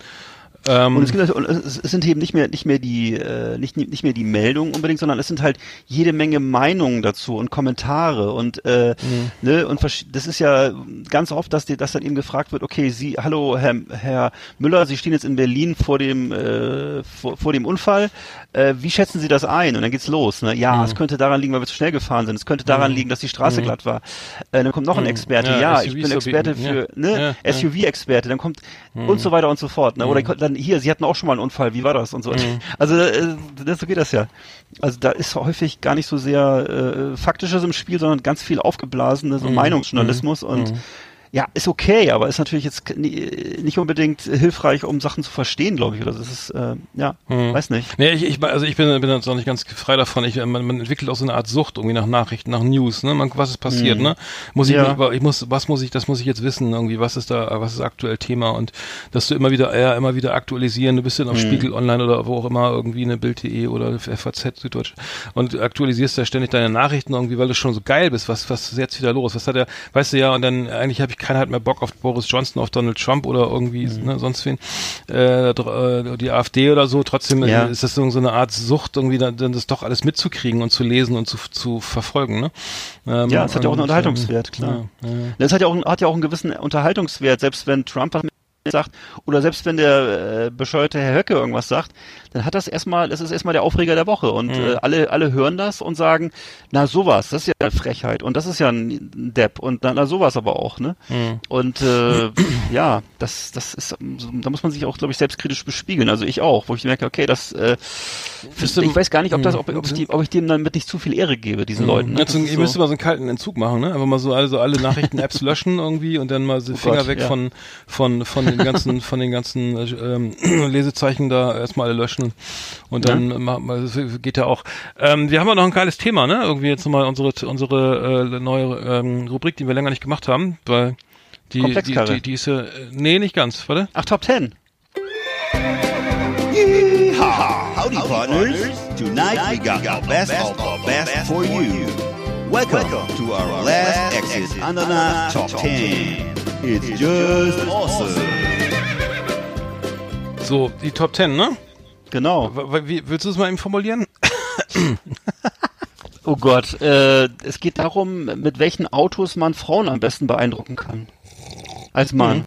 Ähm, Und es, gibt, es sind eben nicht mehr nicht mehr die äh, nicht nicht mehr die Meldungen unbedingt, sondern es sind halt jede Menge Meinungen dazu und Kommentare und äh, ne und das ist ja ganz oft, dass dir dass dann eben gefragt wird, okay, Sie, hallo Herr Herr Müller, Sie stehen jetzt in Berlin vor dem äh, vor, vor dem Unfall, äh, wie schätzen Sie das ein? Und dann geht's los, ne? Ja, es könnte daran liegen, weil wir zu schnell gefahren sind. Es könnte daran liegen, dass die Straße glatt war. Äh, dann kommt noch ein Experte, Ja, ja, ich bin Experte für Ja. ne Ja, ja. SUV-Experte, dann kommt und so weiter und so fort. Ne? Oder dann hier, sie hatten auch schon mal einen Unfall, wie war das und so. Also äh, so geht das ja. Also da ist häufig gar nicht so sehr äh, Faktisches im Spiel, sondern ganz viel aufgeblasene so Meinungsjournalismus und ja, ist okay, aber ist natürlich jetzt nie- nicht unbedingt hilfreich, um Sachen zu verstehen, glaube ich. Oder das ist, äh, ja, weiß nicht. Nee, ich, ich, also ich bin, bin jetzt auch nicht ganz frei davon. Ich, man, man entwickelt auch so eine Art Sucht irgendwie nach Nachrichten, nach News, ne? Man, was ist passiert, ne? Muss ich, Ja. ich muss, was muss ich, das muss ich jetzt wissen, irgendwie, was ist da, was ist aktuell Thema und dass du immer wieder, ja, immer wieder aktualisieren, du bist dann auf Spiegel Online oder wo auch immer, irgendwie eine Bild.de oder FAZ Süddeutsche und aktualisierst da ständig deine Nachrichten irgendwie, weil du schon so geil bist, was, was ist jetzt wieder los? Was hat er, weißt du ja, und dann eigentlich habe ich keinen halt mehr Bock auf Boris Johnson, auf Donald Trump oder irgendwie, ne, sonst wen, äh, äh, die AfD oder so, trotzdem Ja. ist das so eine Art Sucht, irgendwie dann, dann das doch alles mitzukriegen und zu lesen und zu, zu verfolgen, ne? Ähm, Ja, es hat ja auch einen und, Unterhaltungswert, klar. Ja, ja. Das hat ja auch, einen- hat ja auch einen gewissen Unterhaltungswert, selbst wenn Trump was sagt oder selbst wenn der äh, bescheuerte Herr Höcke irgendwas sagt, dann hat das erstmal, das ist erstmal der Aufreger der Woche und äh, alle alle hören das und sagen, na sowas, das ist ja eine Frechheit und das ist ja ein Depp und na, na sowas aber auch, ne? Und äh, *clears throat* ja, das das ist so- da muss man sich auch glaube ich selbstkritisch bespiegeln, also ich auch, wo ich merke, okay, das äh, ich weiß gar nicht, ob das ob, ob, ich, die, ob ich dem damit nicht zu viel Ehre gebe, diesen Leuten. Ne? Ja, zum, ihr so- müsst mal so einen kalten Entzug machen, ne? Einfach mal so also alle Nachrichten-Apps *laughs* löschen irgendwie und dann mal so Finger Oh Gott, weg ja. von von von den ganzen von den ganzen äh, ähm, *clears throat* Lesezeichen da erstmal alle löschen und dann ma- ma- das geht ja auch. Ähm, wir haben ja noch ein geiles Thema, ne? Irgendwie jetzt nochmal unsere unsere äh, neue ähm, Rubrik, die wir länger nicht gemacht haben, weil die die, die, die ist ja, äh, nee, nicht ganz, warte. Ach, Top 10. Yeehaw! Howdy, partners. Tonight we got the best of the best for you. Welcome to our last exit on the Knife Top 10. It's just awesome. So, die Top 10, ne? Genau. Wie, willst du es mal eben formulieren? *coughs* Oh Gott, äh, es geht darum, mit welchen Autos man Frauen am besten beeindrucken kann. Als Mann.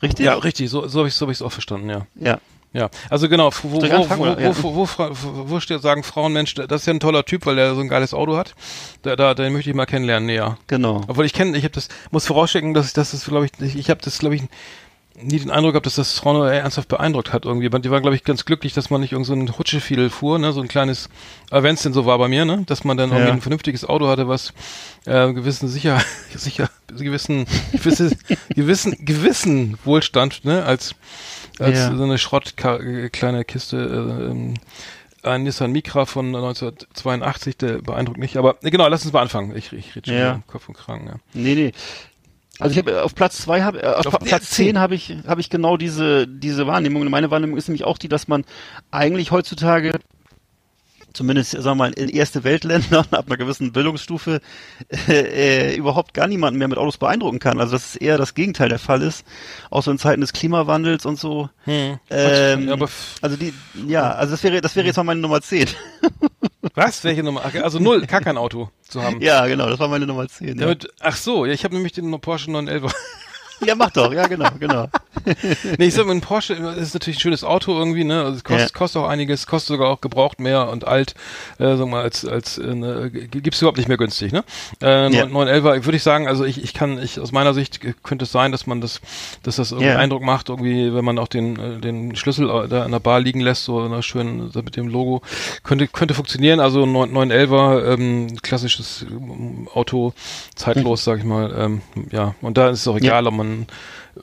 Richtig? Ja, richtig, so, so habe ich es so hab auch verstanden, ja. Ja. Ja, also genau, wo, wo, wo, wo, wo, wo, wo, wo steht, sagen Frauen, Mensch, das ist ja ein toller Typ, weil der so ein geiles Auto hat. Da, da, den möchte ich mal kennenlernen, näher. Genau. Obwohl ich kenne, ich habe das, muss vorausschicken, dass ich das, ist, glaube ich, ich, habe das, glaube ich, nie den Eindruck gehabt, dass das Frauen ernsthaft beeindruckt hat irgendwie. Die waren, glaube ich, ganz glücklich, dass man nicht irgend so ein Rutschefiedel fuhr, ne, so ein kleines, äh, wenn es denn so war bei mir, ne, dass man dann irgendwie Ja. ein vernünftiges Auto hatte, was äh, gewissen sicher, *laughs* sicher, gewissen, gewisse, gewissen, gewissen Wohlstand, ne, als als Ja. so eine Schrott kleine Kiste. Äh, ähm, ein Nissan Micra von 1982, der beeindruckt nicht. Aber äh, genau, lass uns mal anfangen. Ich, ich rede schon Ja. Kopf und Kragen. Ja. Nee, nee. Also ich habe auf Platz zwei habe äh, auf, Auf Platz zehn. zehn habe ich habe ich genau diese diese Wahrnehmung. Und Meine Wahrnehmung ist nämlich auch die, dass man eigentlich heutzutage zumindest sagen wir mal in erste Weltländern *laughs* ab einer gewissen Bildungsstufe äh, äh, überhaupt gar niemanden mehr mit Autos beeindrucken kann. Also dass es eher das Gegenteil der Fall ist, auch so in Zeiten des Klimawandels und so. Ähm, Ja, aber also die ja, also das wäre das wäre jetzt mal meine Nummer 10. *laughs* Was? Welche Nummer? Also null, gar kein Auto zu haben. ja, genau, das war meine Nummer 10. Ja, Damit, ach so, ja, ich habe nämlich den Porsche 911. ja mach doch, ja genau, genau. nee, ich sag mal, ein Porsche ist natürlich ein schönes Auto irgendwie, ne? Also es kostet, Ja. kostet auch einiges, kostet sogar auch gebraucht mehr und alt, äh, sag mal, als, als äh, ne, gibt's überhaupt nicht mehr günstig, ne? Äh, Ja. 911 würde ich sagen, also ich, ich kann, ich aus meiner Sicht äh, könnte es sein, dass man das, dass das irgendwie Ja. Eindruck macht, irgendwie, wenn man auch den, äh, den Schlüssel äh, da an der Bar liegen lässt, so einer schönen, mit dem Logo, könnte, könnte funktionieren. Also 9, 911er, ähm, klassisches ähm, Auto, zeitlos, sag ich mal, ähm, ja. Und da ist es auch egal, ob man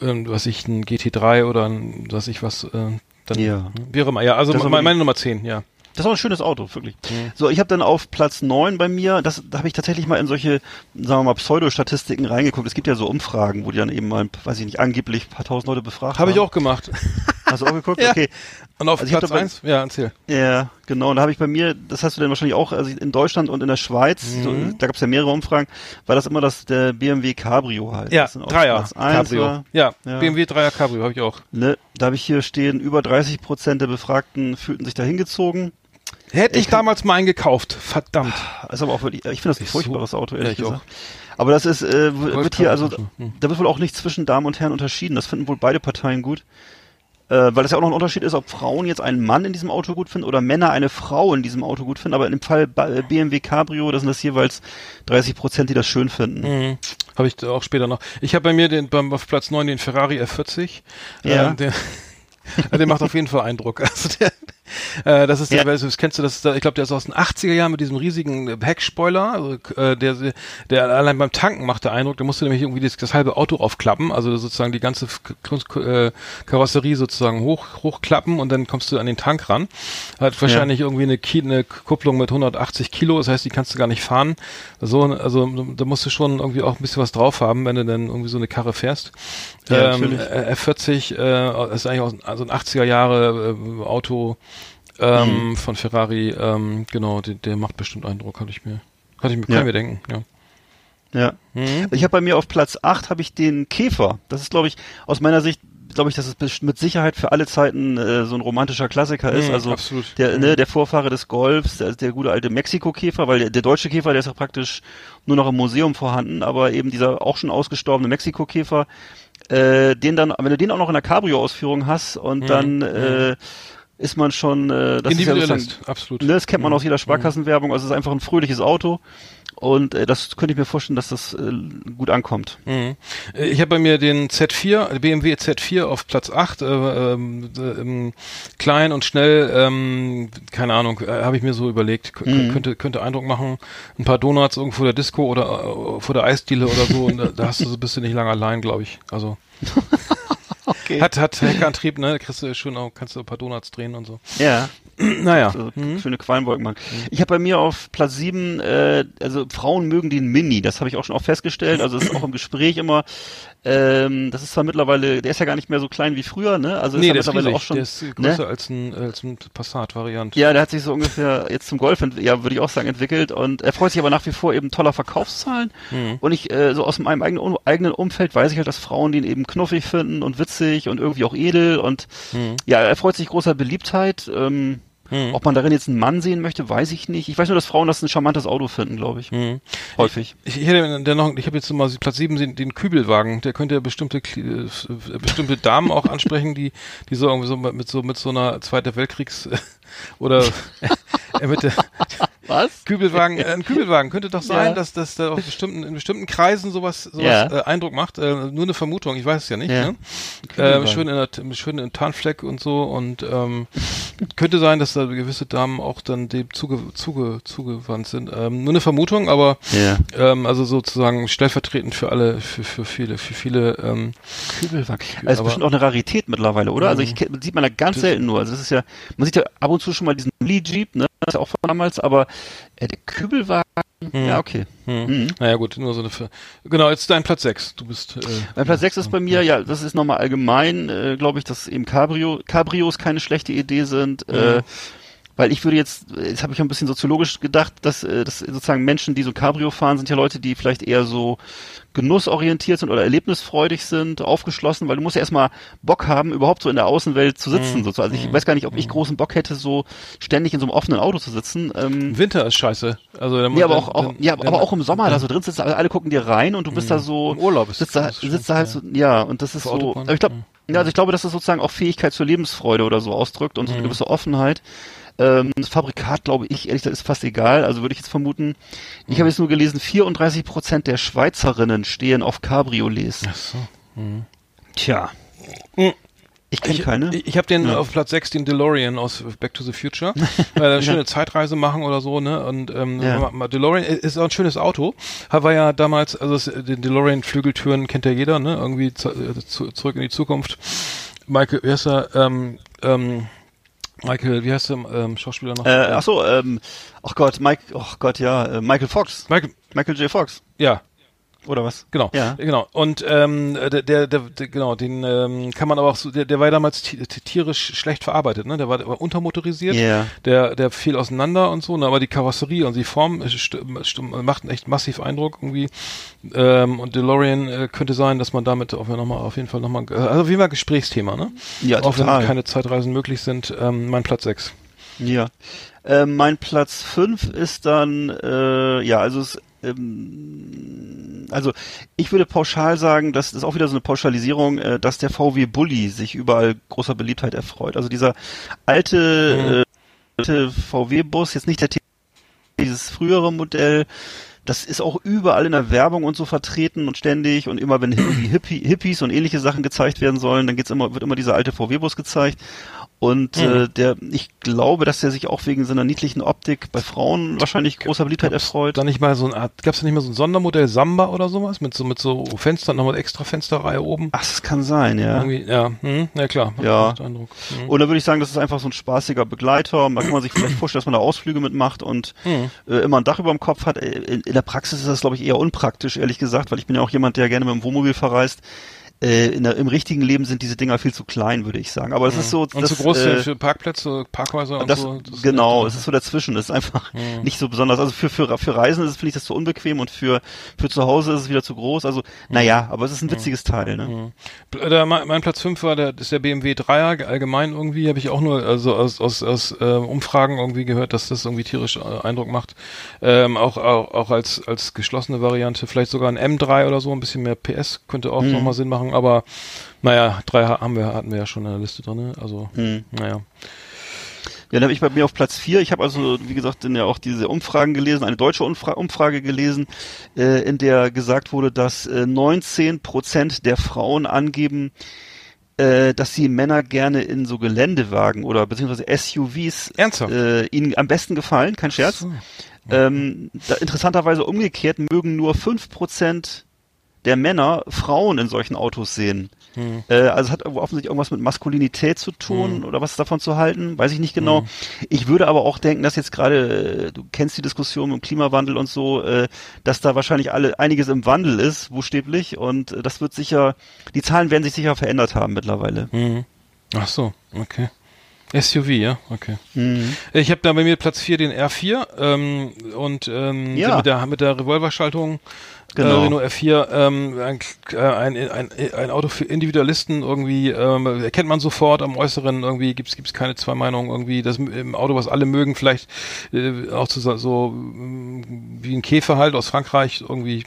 ähm, was ich, ein GT3 oder ein, was ich was, äh, dann Ja. wäre mal, ja, also meine, meine Nummer 10, ja. Das ist auch ein schönes Auto, wirklich. So, ich habe dann auf Platz 9 bei mir, das, da habe ich tatsächlich mal in solche, sagen wir mal, Pseudostatistiken reingeguckt. Es gibt ja so Umfragen, wo die dann eben mal, weiß ich nicht, angeblich ein paar tausend Leute befragt Habe ich haben. auch gemacht. *laughs* Hast du auch geguckt? Ja. Okay. Und auf Also Platz dabei- 1? Ja, erzähl. Ja, genau. Und da habe ich bei mir, das hast du dann wahrscheinlich auch, also in Deutschland und in der Schweiz, so, Mhm. da gab es ja mehrere Umfragen, war das immer das der BMW Cabrio halt. Ja, Dreier Platz eins Cabrio. war, ja, Ja. BMW Dreier Cabrio habe ich auch. ne, da habe ich hier stehen, über 30 Prozent der Befragten fühlten sich da hingezogen. Hätte ich damals mal einen gekauft. Verdammt. Ist aber auch wirklich, ich finde das ein Ist so- furchtbares Auto, ehrlich auch. gesagt. Aber das ist, äh, wird hier, also, Cabrio. Hm. da wird wohl auch nicht zwischen Damen und Herren unterschieden. Das finden wohl beide Parteien gut. Äh, weil das ja auch noch ein Unterschied ist, ob Frauen jetzt einen Mann in diesem Auto gut finden oder Männer eine Frau in diesem Auto gut finden. Aber im Fall Ba- äh, BMW Cabrio, das sind das jeweils 30 Prozent, die das schön finden. Mhm. Habe ich auch später noch. Ich habe bei mir den, beim, auf Platz 9 den Ferrari F40. Ja. Äh, der, *laughs* der macht auf jeden Fall Eindruck. Also der, äh, das ist der, Ja. das kennst du das? ist Ich glaube, der ist aus den 80er Jahren mit diesem riesigen äh, Heckspoiler. Also, äh, der, der allein beim Tanken macht der Eindruck. Da musst du nämlich irgendwie das, das halbe Auto aufklappen, also sozusagen die ganze äh, Karosserie sozusagen hoch hochklappen und dann kommst du an den Tank ran. Hat wahrscheinlich irgendwie eine, Ki eine Kupplung mit 180 Kilo, das heißt, die kannst du gar nicht fahren. So, also da musst du schon irgendwie auch ein bisschen was drauf haben, wenn du dann irgendwie so eine Karre fährst. Ja, ähm, natürlich. äh, F40 äh, ist eigentlich aus, also ein 80er Jahre äh, Auto ähm, Mhm. von Ferrari, ähm, genau, der, der macht bestimmt Eindruck, hatte ich mir, hatte ich mir, Ja. kann ich mir denken, ja. Ja. Mhm. Ich habe bei mir auf Platz 8 habe ich den Käfer. Das ist, glaube ich, aus meiner Sicht, glaube ich, dass es mit Sicherheit für alle Zeiten äh, so ein romantischer Klassiker ist. Mhm, also absolut. der, ne, der Vorfahre des Golfs, der, der gute alte Mexiko-Käfer, weil der, der deutsche Käfer, der ist ja praktisch nur noch im Museum vorhanden, aber eben dieser auch schon ausgestorbene Mexiko-Käfer, äh, den dann, wenn du den auch noch in der Cabrio-Ausführung hast und Mhm, dann äh, ist man schon, äh, das ist ja Individualist, absolut. Ne, das kennt man aus Mhm. jeder Sparkassenwerbung. Also es ist einfach ein fröhliches Auto. Und äh, das könnte ich mir vorstellen, dass das äh, gut ankommt. Mhm. Äh, Ich habe bei mir den Z4, BMW Z4 auf Platz 8, äh, ähm, äh, ähm, klein und schnell, ähm, keine Ahnung, äh, habe ich mir so überlegt, K Mhm. könnte, könnte Eindruck machen, ein paar Donuts irgendwo vor der Disco oder äh, vor der Eisdiele oder so, und da, da hast du so bist du nicht lange allein, glaube ich. Also *laughs* *laughs* Okay. hat hat Heckantrieb, ne? Kriegst du schön auch, kannst du ein paar Donuts drehen und so. Ja, *clears throat* naja. so Mhm. schöne Quallenwolken machen. Ich habe bei mir auf Platz sieben, äh, also Frauen mögen den Mini, das habe ich auch schon auch festgestellt. Also es ist auch im Gespräch immer, ähm, das ist zwar mittlerweile, der ist ja gar nicht mehr so klein wie früher, ne? Also Nee, ist der ist mittlerweile riesig. auch schon. der ist ne? größer als ein als ein Passat-Variant. Ja, der hat sich so ungefähr jetzt zum Golf, ja, würde ich auch sagen, entwickelt und er freut sich aber nach wie vor eben toller Verkaufszahlen. Mhm. Und ich, äh, so aus meinem eigenen, eigenen Umfeld weiß ich halt, dass Frauen den eben knuffig finden und witzig und irgendwie auch edel und Mhm. ja, er freut sich großer Beliebtheit. Ähm, Mhm. Ob man darin jetzt einen Mann sehen möchte, weiß ich nicht. Ich weiß nur, dass Frauen das ein charmantes Auto finden, glaube ich. Mhm. Häufig. Ich, ich hätte der noch, ich habe jetzt mal Platz 7 den, den Kübelwagen, der könnte ja bestimmte Kli- äh, bestimmte Damen auch ansprechen, die die so irgendwie so mit so mit so einer Zweiter Weltkriegs *laughs* oder äh, mit der Was? Kübelwagen, äh, ein *laughs* Kübelwagen könnte doch sein, Ja. dass dass da auf bestimmten in bestimmten Kreisen sowas sowas Ja. äh, Eindruck macht. Äh, nur eine Vermutung, ich weiß es ja nicht. Ja. Ne? Äh, schön in der schön in Tarnfleck und so und ähm, könnte sein, dass da gewisse Damen auch dann dem zuge, zuge, zugewandt sind. Ähm, nur eine Vermutung, aber Ja. ähm, also sozusagen stellvertretend für alle, für, für viele, für viele. Ähm, Kübelwagen. Also ist aber- bestimmt auch eine Rarität mittlerweile, oder? Also Mhm. ich kenn- sieht man da ganz Das- selten nur. Also das ist ja, man sieht ja ab und zu schon mal diesen Lee Jeep, ne? Das ist ja auch von damals, aber äh, der Kübelwagen, Ja, okay. Hm. Naja gut, nur so eine Ver Genau, jetzt dein Platz 6. Du bist äh, Mein Platz 6 ist bei mir, ja, das ist nochmal allgemein, äh, glaube ich, dass eben Cabrio, Cabrios keine schlechte Idee sind. Äh, weil ich würde jetzt, jetzt habe ich ein bisschen soziologisch gedacht, dass, äh, dass sozusagen Menschen, die so Cabrio fahren, sind ja Leute, die vielleicht eher so genussorientiert sind oder erlebnisfreudig sind, aufgeschlossen, weil du musst ja erstmal Bock haben, überhaupt so in der Außenwelt zu sitzen. So. Also ich weiß gar nicht, ob ich großen Bock hätte, so ständig in so einem offenen Auto zu sitzen. Ähm, Winter ist scheiße. Also dann, Nee, aber auch, auch, dann- ja, dann- aber auch im Sommer da so drin sitzt, alle, gucken dir rein und du bist da so, Im Urlaub ist sitzt da, sitzt da halt so, ja, und das ist so, Autobahn, aber ich glaube, ja. also ich glaube, dass das sozusagen auch Fähigkeit zur Lebensfreude oder so ausdrückt und so Mhm. eine gewisse Offenheit. Ähm, das Fabrikat, glaube ich, ehrlich gesagt, ist fast egal. Also würde ich jetzt vermuten. Mhm. Ich habe jetzt nur gelesen, 34 Prozent der Schweizerinnen stehen auf Cabriolets. Ach so. Tja. Mhm. Ich kenne keine. Ich, ich habe den Ja. auf Platz 6 den DeLorean aus Back to the Future, *laughs* weil er eine schöne Zeitreise machen oder so, ne? Und ähm, Ja. DeLorean ist auch ein schönes Auto. War ja damals, also es, den DeLorean Flügeltüren kennt ja jeder, ne? Irgendwie äh, zu, zurück in die Zukunft. Michael, wie heißt er? Ähm, ähm, Michael, wie heißt der ähm, Schauspieler noch? äh, ach so, ähm, ach Gott, Mike, ach Gott, ja, äh, Michael Fox. Michael, Michael J. Fox. ja, Oder was? Genau, Ja. genau. Und ähm, der, der, der, der genau, den ähm, kann man aber auch so, der, der war ja damals ti- ti- tierisch schlecht verarbeitet, ne? Der war, der war untermotorisiert, Ja. der, der fiel auseinander und so, ne? aber die Karosserie und die Form äh, st st macht einen echt massiv Eindruck irgendwie. Ähm, und DeLorean äh, könnte sein, dass man damit auch noch mal, auf jeden Fall nochmal, also auf jeden Fall Gesprächsthema, ne? Ja, auch total. wenn keine Zeitreisen möglich sind. Ähm, mein Platz 6. Ja. Ähm, mein Platz 5 ist dann, äh, ja, also es, ähm, also ich würde pauschal sagen, das ist auch wieder so eine Pauschalisierung, äh, dass der VW Bulli sich überall großer Beliebtheit erfreut. Also dieser alte, äh, alte VW-Bus, jetzt nicht der T- dieses frühere Modell, das ist auch überall in der Werbung und so vertreten und ständig und immer wenn Hippie, Hippies und ähnliche Sachen gezeigt werden sollen, dann geht's immer, wird immer dieser alte VW-Bus gezeigt. Und äh, der, ich glaube, dass der sich auch wegen seiner niedlichen Optik bei Frauen wahrscheinlich großer Beliebtheit erfreut. Da nicht mal so eine Art, gab's da nicht mal so ein Sondermodell Samba oder sowas mit so mit so Fenstern, nochmal extra Fensterreihe oben? Ach, das kann sein, ja. Irgendwie, ja, hm, ja klar. Ja. Eindruck. Hm. Oder würde ich sagen, das ist einfach so ein spaßiger Begleiter. Da kann man sich vielleicht *clears throat* vorstellen, dass man da Ausflüge mitmacht und Hm. äh, immer ein Dach über dem Kopf hat. Äh, In, in der Praxis ist das, glaube ich, eher unpraktisch, ehrlich gesagt, weil ich bin ja auch jemand, der gerne mit dem Wohnmobil verreist. Äh, in der, Im richtigen Leben sind diese Dinger viel zu klein, würde ich sagen. Aber es ist so, Und das, zu groß äh, für, Parkplätze, Parkhäuser und das, so. Das genau, es ist so dazwischen. Es ist einfach Hm. nicht so besonders. Also für, für, für Reisen ist es, finde ich, das zu unbequem und für, für zu Hause ist es wieder zu groß. Also, naja, aber es ist ein witziges Teil, ne? Pl- Der, mein mein Platz 5 war der, das ist der BMW 3er, allgemein irgendwie, habe ich auch nur also aus, aus, aus äh, Umfragen irgendwie gehört, dass das irgendwie tierisch äh, Eindruck macht. Ähm, auch, auch, auch als, als geschlossene Variante, vielleicht sogar ein M3 oder so, ein bisschen mehr PS könnte auch nochmal Sinn machen, aber naja, drei ha- haben wir, hatten wir ja schon in der Liste drin, also Hm. naja. Ja, dann habe ich bei mir auf Platz vier. Ich habe also, wie gesagt, in der auch diese Umfragen gelesen, eine deutsche Umfra Umfrage gelesen, äh, in der gesagt wurde, dass äh, 19 Prozent der Frauen angeben, äh, dass sie Männer gerne in so Geländewagen oder beziehungsweise SUVs Ernsthaft? äh, ihnen am besten gefallen, kein Scherz. So. Ähm, da, interessanterweise umgekehrt mögen nur 5% der Männer Frauen in solchen Autos sehen. Hm. Äh, also es hat offensichtlich irgendwas mit Maskulinität zu tun oder was davon zu halten, weiß ich nicht genau. Hm. Ich würde aber auch denken, dass jetzt gerade, äh, du kennst die Diskussion um Klimawandel und so, äh, dass da wahrscheinlich alle einiges im Wandel ist, buchstäblich, und äh, das wird sicher, die Zahlen werden sich sicher verändert haben mittlerweile. Mhm. Ach so, okay. SUV, ja, okay. Mhm. Ich habe da bei mir Platz 4 den R4 ähm, und ähm, Ja. mit der mit der Revolverschaltung Genau. äh, Renault R4 ähm, ein, äh, ein, ein, ein Auto für Individualisten irgendwie ähm, erkennt man sofort am Äußeren irgendwie gibt's gibt's keine zwei Meinungen irgendwie das im Auto was alle mögen vielleicht äh, auch zu, so- so mm, wie ein Käfer halt aus Frankreich irgendwie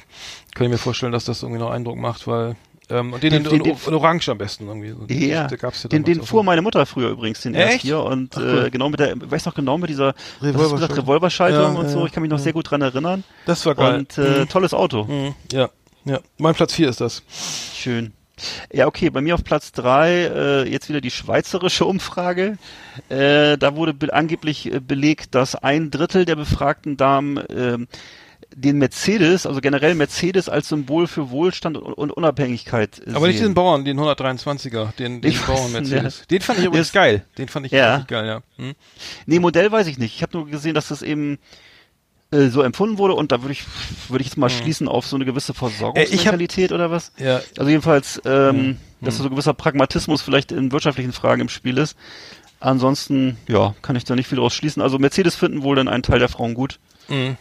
kann ich mir vorstellen dass das irgendwie noch Eindruck macht weil ähm, und den, Den- in, den- in, den- Orange am besten irgendwie Ja, gab's ja den, den fuhr meine Mutter früher übrigens, den Echt? R4 und Ach, cool. äh, genau mit der, weiß noch genau mit dieser du Revolverschaltung. Revolverschaltung Ja, und so, ich kann mich noch sehr gut dran erinnern. das war geil Und äh, tolles Auto. Mhm. Ja, ja. Mein Platz 4 ist das. Schön. Ja, okay, bei mir auf Platz drei äh, jetzt wieder die schweizerische Umfrage. Äh, da wurde be angeblich äh, belegt, dass ein Drittel der befragten Damen ähm, den Mercedes, also generell Mercedes als Symbol für Wohlstand und, Unabhängigkeit äh, Aber nicht den Bauern, den 123er, den, den Ich Bauern weiß, Mercedes. ja. Den fand ich übrigens geil. Den fand ich Ja. richtig geil, ja. Hm? Nee, Modell weiß ich nicht. Ich habe nur gesehen, dass das eben äh, so empfunden wurde und da würde ich würde ich jetzt mal schließen auf so eine gewisse Versorgungsmentalität oder was? Ja, Also jedenfalls, ähm, dass so ein gewisser Pragmatismus vielleicht in wirtschaftlichen Fragen im Spiel ist. Ansonsten, ja, kann ich da nicht viel draus schließen. Also Mercedes finden wohl dann einen Teil der Frauen gut. Mhm.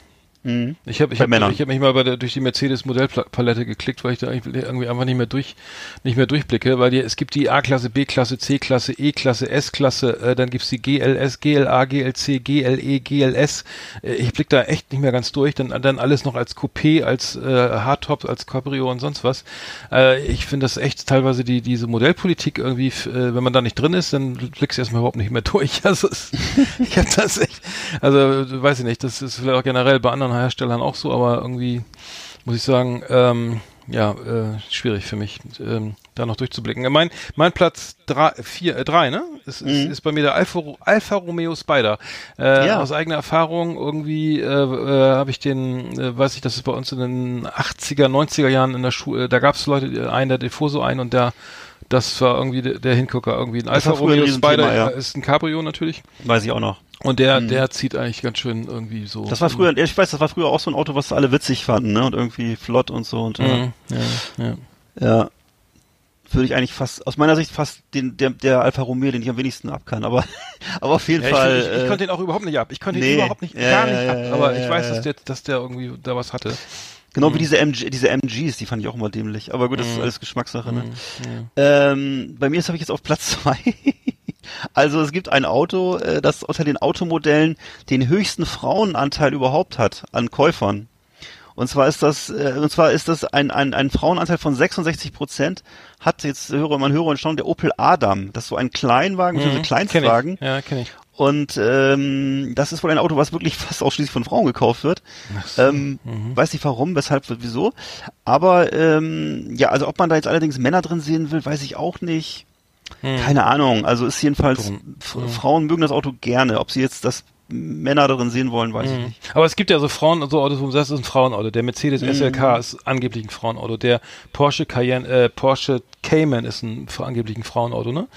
Mhm. Ich habe ich hab, ich hab mich mal der, durch die Mercedes Modellpalette geklickt, weil ich da irgendwie einfach nicht mehr durch nicht mehr durchblicke, weil die, es gibt die A-Klasse, B-Klasse, C-Klasse, E-Klasse, S-Klasse, äh, dann gibt's die GLS, GLA, GLC, GLE, GLS. Äh, ich blick da echt nicht mehr ganz durch, dann dann alles noch als Coupé, als äh, Hardtop, als Cabrio und sonst was. Äh, ich finde das echt teilweise die diese Modellpolitik irgendwie, äh, wenn man da nicht drin ist, dann blickst du erstmal überhaupt nicht mehr *laughs* durch. Also es, ich habe das echt, also weiß ich nicht, das ist vielleicht auch generell bei anderen Herstellern auch so, aber irgendwie muss ich sagen, ähm, ja, äh, schwierig für mich, ähm, da noch durchzublicken. Äh, Mein, mein Platz drei, vier, äh, drei, ne? Ist, ist, ist bei mir der Alfa, Alfa Romeo Spider. Äh, Ja. Aus eigener Erfahrung irgendwie äh, äh, habe ich den, äh, weiß ich, das ist bei uns in den 80er, 90er Jahren in der Schule, da gab es Leute, äh, einen, der Defoso ein und der das war irgendwie der, der Hingucker, irgendwie ein Alfa Romeo Spider, ja. äh, ist ein Cabrio natürlich. Weiß ich auch noch. Und der, der zieht eigentlich ganz schön irgendwie so. Das war früher, ich weiß, das war früher auch so ein Auto, was alle witzig fanden, ne? Und irgendwie flott und so und Mhm, ja, ja. ja. Würde ich eigentlich fast, aus meiner Sicht fast den, der, der Alfa Romeo, den ich am wenigsten ab kann, aber, *laughs* aber auf jeden Ja, ich, Fall. ich, ich, äh, konnte den auch überhaupt nicht ab. Ich konnte nee. ihn überhaupt nicht, Ja, gar nicht ab. Aber ich weiß, dass der, dass der irgendwie da was hatte. Genau wie diese MG, diese MGs, die fand ich auch immer dämlich. Aber gut, das Mhm. ist alles Geschmackssache. Ne? Ähm, bei mir ist habe ich jetzt auf Platz *laughs* zwei. Also es gibt ein Auto, äh, das unter den Automodellen den höchsten Frauenanteil überhaupt hat an Käufern. Und zwar ist das, äh, und zwar ist das ein, ein, ein Frauenanteil von 66 Prozent. Hat jetzt höre man höre und staune der Opel Adam. Das ist so ein Kleinwagen, mhm. Kleinstwagen. Kenn ich. Ja, kenne ich. Und ähm, das ist wohl ein Auto, was wirklich fast ausschließlich von Frauen gekauft wird. Ähm, Weiß nicht warum, weshalb, wieso. Aber ähm, ja, also ob man da jetzt allerdings Männer drin sehen will, weiß ich auch nicht. Keine Ahnung. Also ist jedenfalls, F Frauen mögen das Auto gerne. Ob sie jetzt das Männer darin sehen wollen, weiß ich nicht. Aber es gibt ja so Frauen, so Autos, wo du sagst, das ist ein Frauenauto. Der Mercedes Mhm. SLK ist angeblich ein Frauenauto. Der Porsche Cayenne, äh, Porsche Cayman ist ein angeblich ein Frauenauto, ne?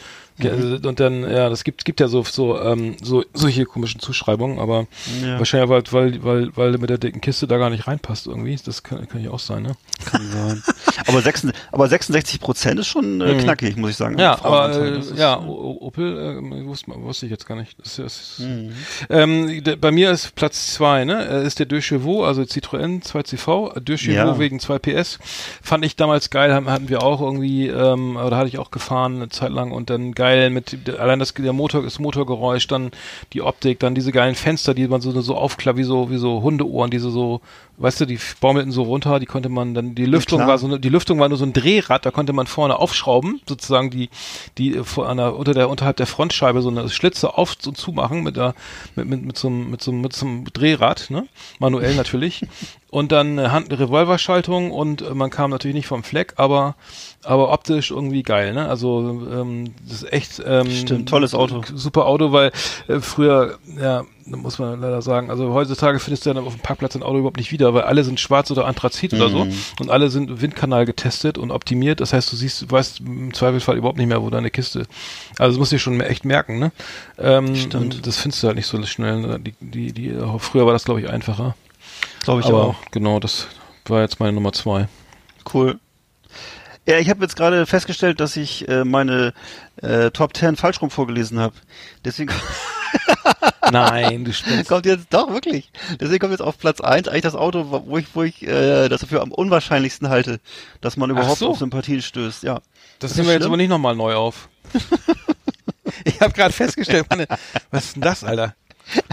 Mhm. Und dann, ja, das gibt, gibt ja so, so, ähm, so, solche komischen Zuschreibungen, aber Ja. wahrscheinlich, weil, weil, weil, weil mit der dicken Kiste da gar nicht reinpasst irgendwie. Das kann, kann ja auch sein, ne? Kann sein. aber, 66, aber 66 Prozent ist schon äh, knackig, muss ich sagen. Ja, aber äh, ja, O- Opel äh, wusste, wusste ich jetzt gar nicht. Das, das, Mhm. ähm, de, bei mir ist Platz zwei, ne? äh, Ist der Deux Chevaux, also Citroën 2CV, Deux Chevaux Ja. wegen 2 PS. Fand ich damals geil, haben, hatten wir auch irgendwie, ähm, oder hatte ich auch gefahren eine Zeit lang und dann geil mit allein das der Motor, das Motorgeräusch, dann die Optik, dann diese geilen Fenster, die man so so aufklappt, wie so wie so Hundeohren, diese so, weißt du, die baumelten so runter, die konnte man dann die Lüftung klar. war so eine, die Lüftung war nur so ein Drehrad, da konnte man vorne aufschrauben, sozusagen die die äh, vor einer unter der unterhalb der Frontscheibe so eine Schlitze auf und zumachen mit der mit mit mit so einem mit so einem mit so einem Drehrad, ne? Manuell natürlich. *laughs* Und dann äh, Hand Revolverschaltung und äh, man kam natürlich nicht vom Fleck, aber aber optisch irgendwie geil, ne? Also ähm, das ist echt ähm, Stimmt, tolles Auto. Super Auto, weil äh, früher ja da muss man leider sagen, also heutzutage findest du dann auf dem Parkplatz ein Auto überhaupt nicht wieder, weil alle sind schwarz oder Anthrazit oder so Mhm. und alle sind Windkanal getestet und optimiert. Das heißt, du siehst, du weißt im Zweifelsfall überhaupt nicht mehr, wo deine Kiste. Also das musst du dir schon echt merken, ne? Ähm, Stimmt. und Das findest du halt nicht so schnell. Ne? Die, die, die, früher war das, glaube ich, einfacher. glaube ich Aber auch. genau, das war jetzt meine Nummer zwei. Cool. Ja, ich habe jetzt gerade festgestellt, dass ich äh, meine äh, Top 10 falsch rum vorgelesen habe. Deswegen *laughs* Nein, du spinnst. kommt jetzt doch wirklich. Deswegen kommt jetzt auf Platz 1 eigentlich das Auto, wo ich, wo ich äh, das dafür am unwahrscheinlichsten halte, dass man überhaupt so. auf Sympathien stößt. Ja. Das Ist nehmen das wir jetzt aber nicht nochmal neu auf. *laughs* ich habe gerade festgestellt, Mann, was ist denn das, Alter?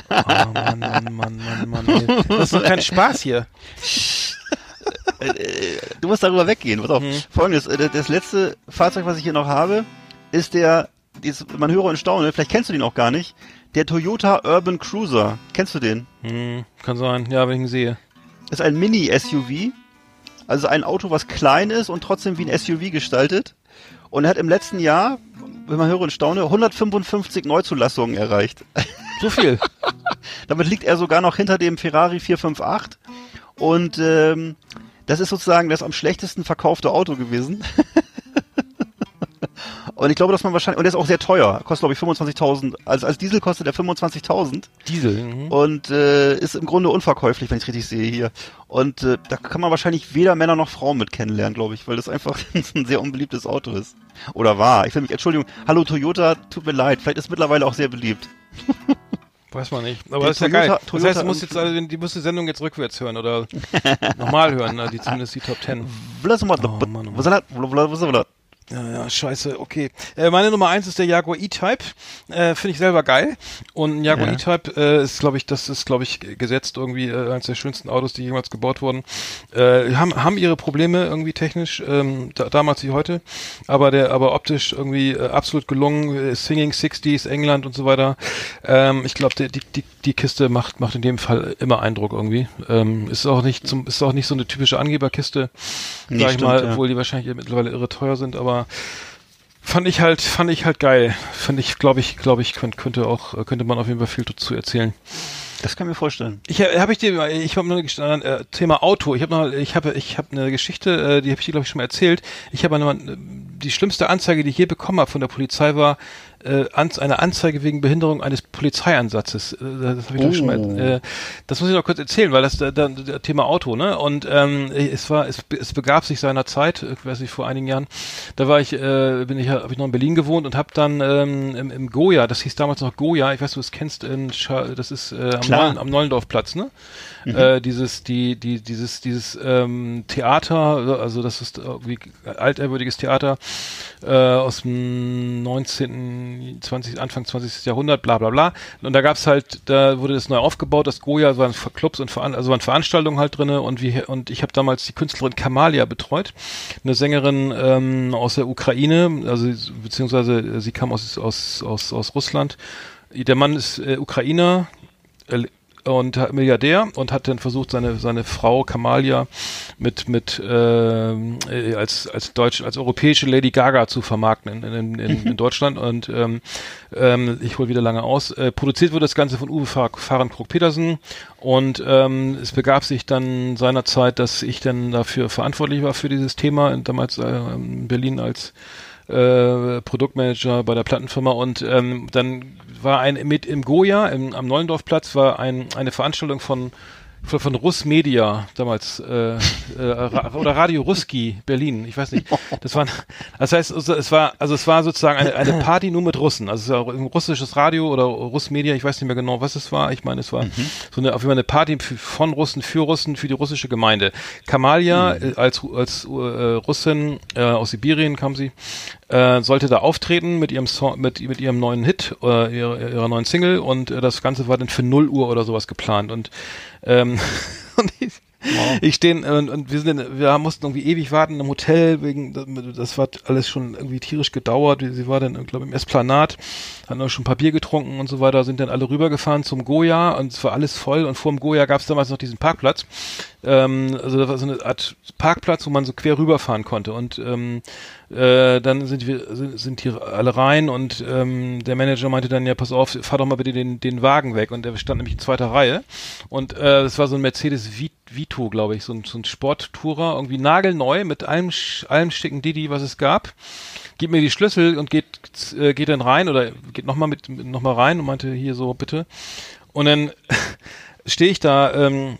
Oh, Mann, Mann, Mann, Mann, Mann. Ey. Das ist doch kein Spaß hier. *laughs* Du musst darüber weggehen. Pass auf. Mhm. Folgendes, äh, das letzte Fahrzeug, was ich hier noch habe, ist der, man höre und staune, vielleicht kennst du den auch gar nicht, der Toyota Urban Cruiser. Kennst du den? Hm, kann sein, ja, wenn ich ihn sehe. ist ein Mini-SUV. Also ein Auto, was klein ist und trotzdem wie ein SUV gestaltet. Und er hat im letzten Jahr, wenn man höre und staune, 155 Neuzulassungen erreicht. So viel. *laughs* Damit liegt er sogar noch hinter dem Ferrari 458. Und ähm, das ist sozusagen das am schlechtesten verkaufte Auto gewesen. *laughs* Und ich glaube, dass man wahrscheinlich, und der ist auch sehr teuer, kostet glaube ich 25.000, also als Diesel kostet er 25.000 Diesel. Mhm. und äh, ist im Grunde unverkäuflich, wenn ich richtig sehe hier. Und äh, da kann man wahrscheinlich weder Männer noch Frauen mit kennenlernen, glaube ich, weil das einfach *laughs* ein sehr unbeliebtes Auto ist. Oder war. Ich will mich, Entschuldigung, hallo Toyota, tut mir leid, vielleicht ist mittlerweile auch sehr beliebt. *laughs* Weiß man nicht. Aber Der das ist ja Toyota- geil. Das Toyota heißt, du musst jetzt also, die musst die Sendung jetzt rückwärts hören oder *laughs* normal hören, ne? die zumindest die Top Ten. Was Oh, Mann, oh Mann. Ja, ja, scheiße, okay. Äh, meine Nummer eins ist der Jaguar E-Type. Äh, Finde ich selber geil. Und ein Jaguar Ja. E-Type äh, ist, glaube ich, das ist, glaube ich, gesetzt irgendwie äh, eines der schönsten Autos, die jemals gebaut wurden. Äh, haben, haben ihre Probleme irgendwie technisch, ähm, da, damals wie heute. Aber der, aber optisch irgendwie äh, absolut gelungen. Äh, Singing 60s, England und so weiter. Ähm, ich glaube, die, die, die, die Kiste macht, macht in dem Fall immer Eindruck irgendwie. Ähm, ist auch nicht zum, ist auch nicht so eine typische Angeberkiste, Nee, sag ich stimmt, mal, ja. obwohl die wahrscheinlich mittlerweile irre teuer sind, aber fand ich halt, fand ich halt geil. Fand ich, glaube ich, glaube ich, könnte, könnte auch, könnte man auf jeden Fall viel dazu erzählen. Das kann ich mir vorstellen. Ich habe ich dir, ich habe noch äh, Thema Auto. Ich habe noch, ich habe, ich habe eine Geschichte, äh, die habe ich dir glaube ich schon mal erzählt. Ich habe äh, die schlimmste Anzeige, die ich je bekommen habe von der Polizei war äh, an, eine Anzeige wegen Behinderung eines Polizeieinsatzes. Äh, das habe ich doch schon mal. Äh, das muss ich noch kurz erzählen, weil das da, da, Thema Auto, ne? Und ähm, es war, es, es begab sich seiner Zeit, ich weiß nicht vor einigen Jahren. Da war ich, äh, bin ich, habe ich noch in Berlin gewohnt und habe dann ähm, im, im Goya, das hieß damals noch Goya, ich weiß, du es kennst, in Scha das ist äh, am. Neulen, am Neulendorfplatz, ne? Äh, dieses, die, die, dieses, dieses ähm, Theater, also das ist irgendwie altehrwürdiges Theater äh, aus dem 19., 20., Anfang 20. Jahrhundert, bla bla bla. Und da gab's halt, da wurde das neu aufgebaut, das Goya, waren Clubs und Veran also waren Veranstaltungen halt drinne und wie und ich habe damals die Künstlerin Kamalia betreut, eine Sängerin ähm, aus der Ukraine, also beziehungsweise sie kam aus aus aus, aus Russland. Der Mann ist äh, Ukrainer, äh, und hat- Milliardär und hat dann versucht seine seine Frau Kamalia mit mit ähm, äh, als als deutsche als europäische Lady Gaga zu vermarkten in, in, in, in Deutschland. Und ähm, ähm, ich hole wieder lange aus. Äh, produziert wurde das Ganze von Uwe Fahr- Fahrenkrog Petersen und ähm, es begab sich dann seinerzeit dass ich dann dafür verantwortlich war für dieses Thema damals äh, in Berlin als äh, Produktmanager bei der Plattenfirma und ähm, dann war ein mit im Goya im, am Neulendorfplatz war ein, eine Veranstaltung von von, von Russ Media damals äh, äh, oder Radio Ruski Berlin ich weiß nicht. Das war das heißt also, es war also es war sozusagen eine, eine Party nur mit Russen. Also es war ein russisches Radio oder Russ Media ich weiß nicht mehr genau was es war. Ich meine es war so eine auf jeden Fall eine Party für, von Russen für Russen für die russische Gemeinde. Kamalia äh, als als äh, Russin äh, aus Sibirien kam sie äh, sollte da auftreten mit ihrem Song, mit, mit ihrem neuen Hit, äh, ihrer, ihrer neuen Single. Und äh, das Ganze war dann für 0 Uhr oder sowas geplant. Und ähm, *laughs* und ich, ich stehen und, und wir sind in, wir mussten irgendwie ewig warten im Hotel wegen das war alles schon irgendwie tierisch gedauert. Sie war dann glaube im Esplanat hatten auch schon ein paar Bier getrunken und so weiter sind dann alle rübergefahren zum Goya und es war alles voll. Und vor dem Goya gab es damals noch diesen Parkplatz ähm, also das war so eine Art Parkplatz wo man so quer rüberfahren konnte. Und ähm, äh, dann sind wir sind, sind die alle rein und ähm, der Manager meinte dann ja pass auf fahr doch mal bitte den den Wagen weg. Und der stand nämlich in zweiter Reihe. Und äh, das war so ein Mercedes Vi- Vito glaube ich so ein, so ein Sporttourer irgendwie nagelneu mit allem allem schicken Didi was es gab. Gibt mir die Schlüssel und geht äh, geht dann rein oder geht noch mal mit noch mal rein und meinte hier so bitte. Und dann *laughs* stehe ich da ähm,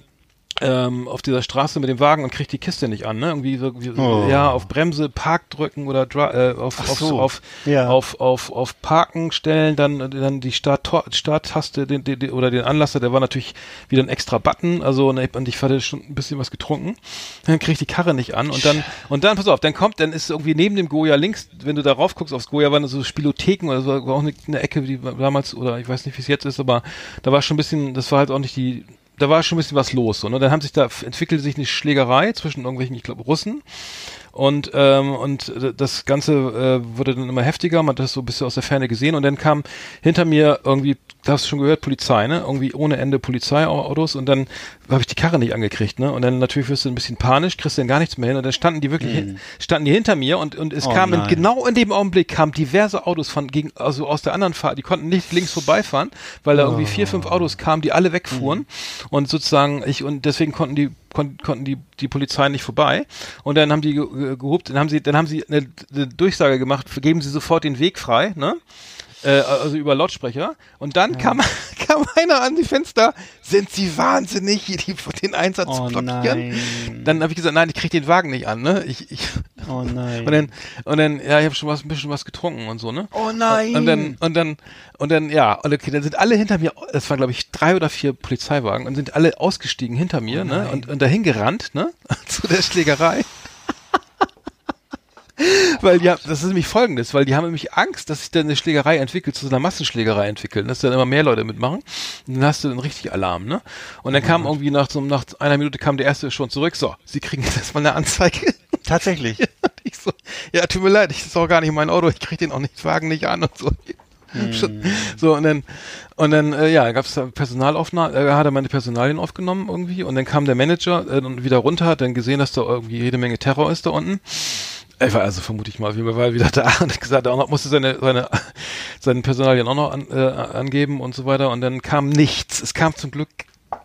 ähm, auf dieser Straße mit dem Wagen und kriegt die Kiste nicht an, ne? Irgendwie so, wie, Oh. ja, auf Bremse, Park drücken oder äh, auf, auf, so. auf, Ja. auf, auf, auf Parken stellen, dann, dann die Start Starttaste den, den, den, oder den Anlasser, der war natürlich wieder ein extra Button, also und ich hatte schon ein bisschen was getrunken, dann krieg ich die Karre nicht an und dann, und dann, pass auf, dann kommt, dann ist irgendwie neben dem Goya links, wenn du da rauf guckst aufs Goya, waren so Spielotheken oder so, war auch eine, eine Ecke, die damals, oder ich weiß nicht, wie es jetzt ist, aber da war schon ein bisschen, das war halt auch nicht die, da war schon ein bisschen was los. So, ne? Dann haben sich da entwickelte sich eine Schlägerei zwischen irgendwelchen, ich glaube, Russen. Und, ähm, und das Ganze äh, wurde dann immer heftiger, man hat das so ein bisschen aus der Ferne gesehen und dann kam hinter mir irgendwie, da hast du schon gehört, Polizei, ne? Irgendwie ohne Ende Polizeiautos und dann habe ich die Karre nicht angekriegt, ne? Und dann natürlich wirst du ein bisschen panisch, kriegst dann gar nichts mehr hin und dann standen die wirklich, hin, standen die hinter mir und, und es Oh kam in, nein. genau in dem Augenblick kamen diverse Autos von gegen, also aus der anderen Fahrt, die konnten nicht links vorbeifahren, weil da irgendwie vier, fünf Autos kamen, die alle wegfuhren und sozusagen ich und deswegen konnten die kon konnten die die Polizei nicht vorbei und dann haben die gehobt, dann haben sie, dann haben sie eine, eine Durchsage gemacht, geben Sie sofort den Weg frei, ne? Äh, also über Lautsprecher. Und dann kam, *laughs* kam einer an die Fenster, sind Sie wahnsinnig, die, den Einsatz zu Oh blockieren? nein. Dann habe ich gesagt, nein, ich krieg den Wagen nicht an, ne? Ich, ich, Oh nein. und dann, und dann, ja, ich habe schon was, ein bisschen was getrunken und so, ne? oh nein. Und dann, und dann, und dann, ja, und okay, dann sind alle hinter mir, es waren glaube ich drei oder vier Polizeiwagen und sind alle ausgestiegen hinter mir, ne, und, und dahin gerannt, ne, *laughs* zu der Schlägerei. Weil ja, das ist nämlich folgendes, weil die haben nämlich Angst, dass sich dann eine Schlägerei entwickelt, zu so einer Massenschlägerei entwickelt, dass dann immer mehr Leute mitmachen. Und dann hast du dann richtig Alarm, ne? Und dann kam irgendwie nach so, nach einer Minute kam der erste schon zurück, so, sie kriegen jetzt erstmal eine Anzeige. Tatsächlich. *laughs* ich so, ja, tut mir leid, ich ist auch gar nicht mein Auto, ich krieg den auch nicht, Wagen nicht an und so. Schon- So, und dann, und dann, äh, ja, gab's da Personalaufnahme, äh, hat er meine Personalien aufgenommen irgendwie und dann kam der Manager äh, wieder runter, hat dann gesehen, dass da irgendwie jede Menge Terror ist da unten. Er war also vermute ich mal, wie war er wieder da und gesagt, er auch noch, musste seine, seine, seinen Personalien auch noch an, äh, angeben und so weiter und dann kam nichts. Es kam zum Glück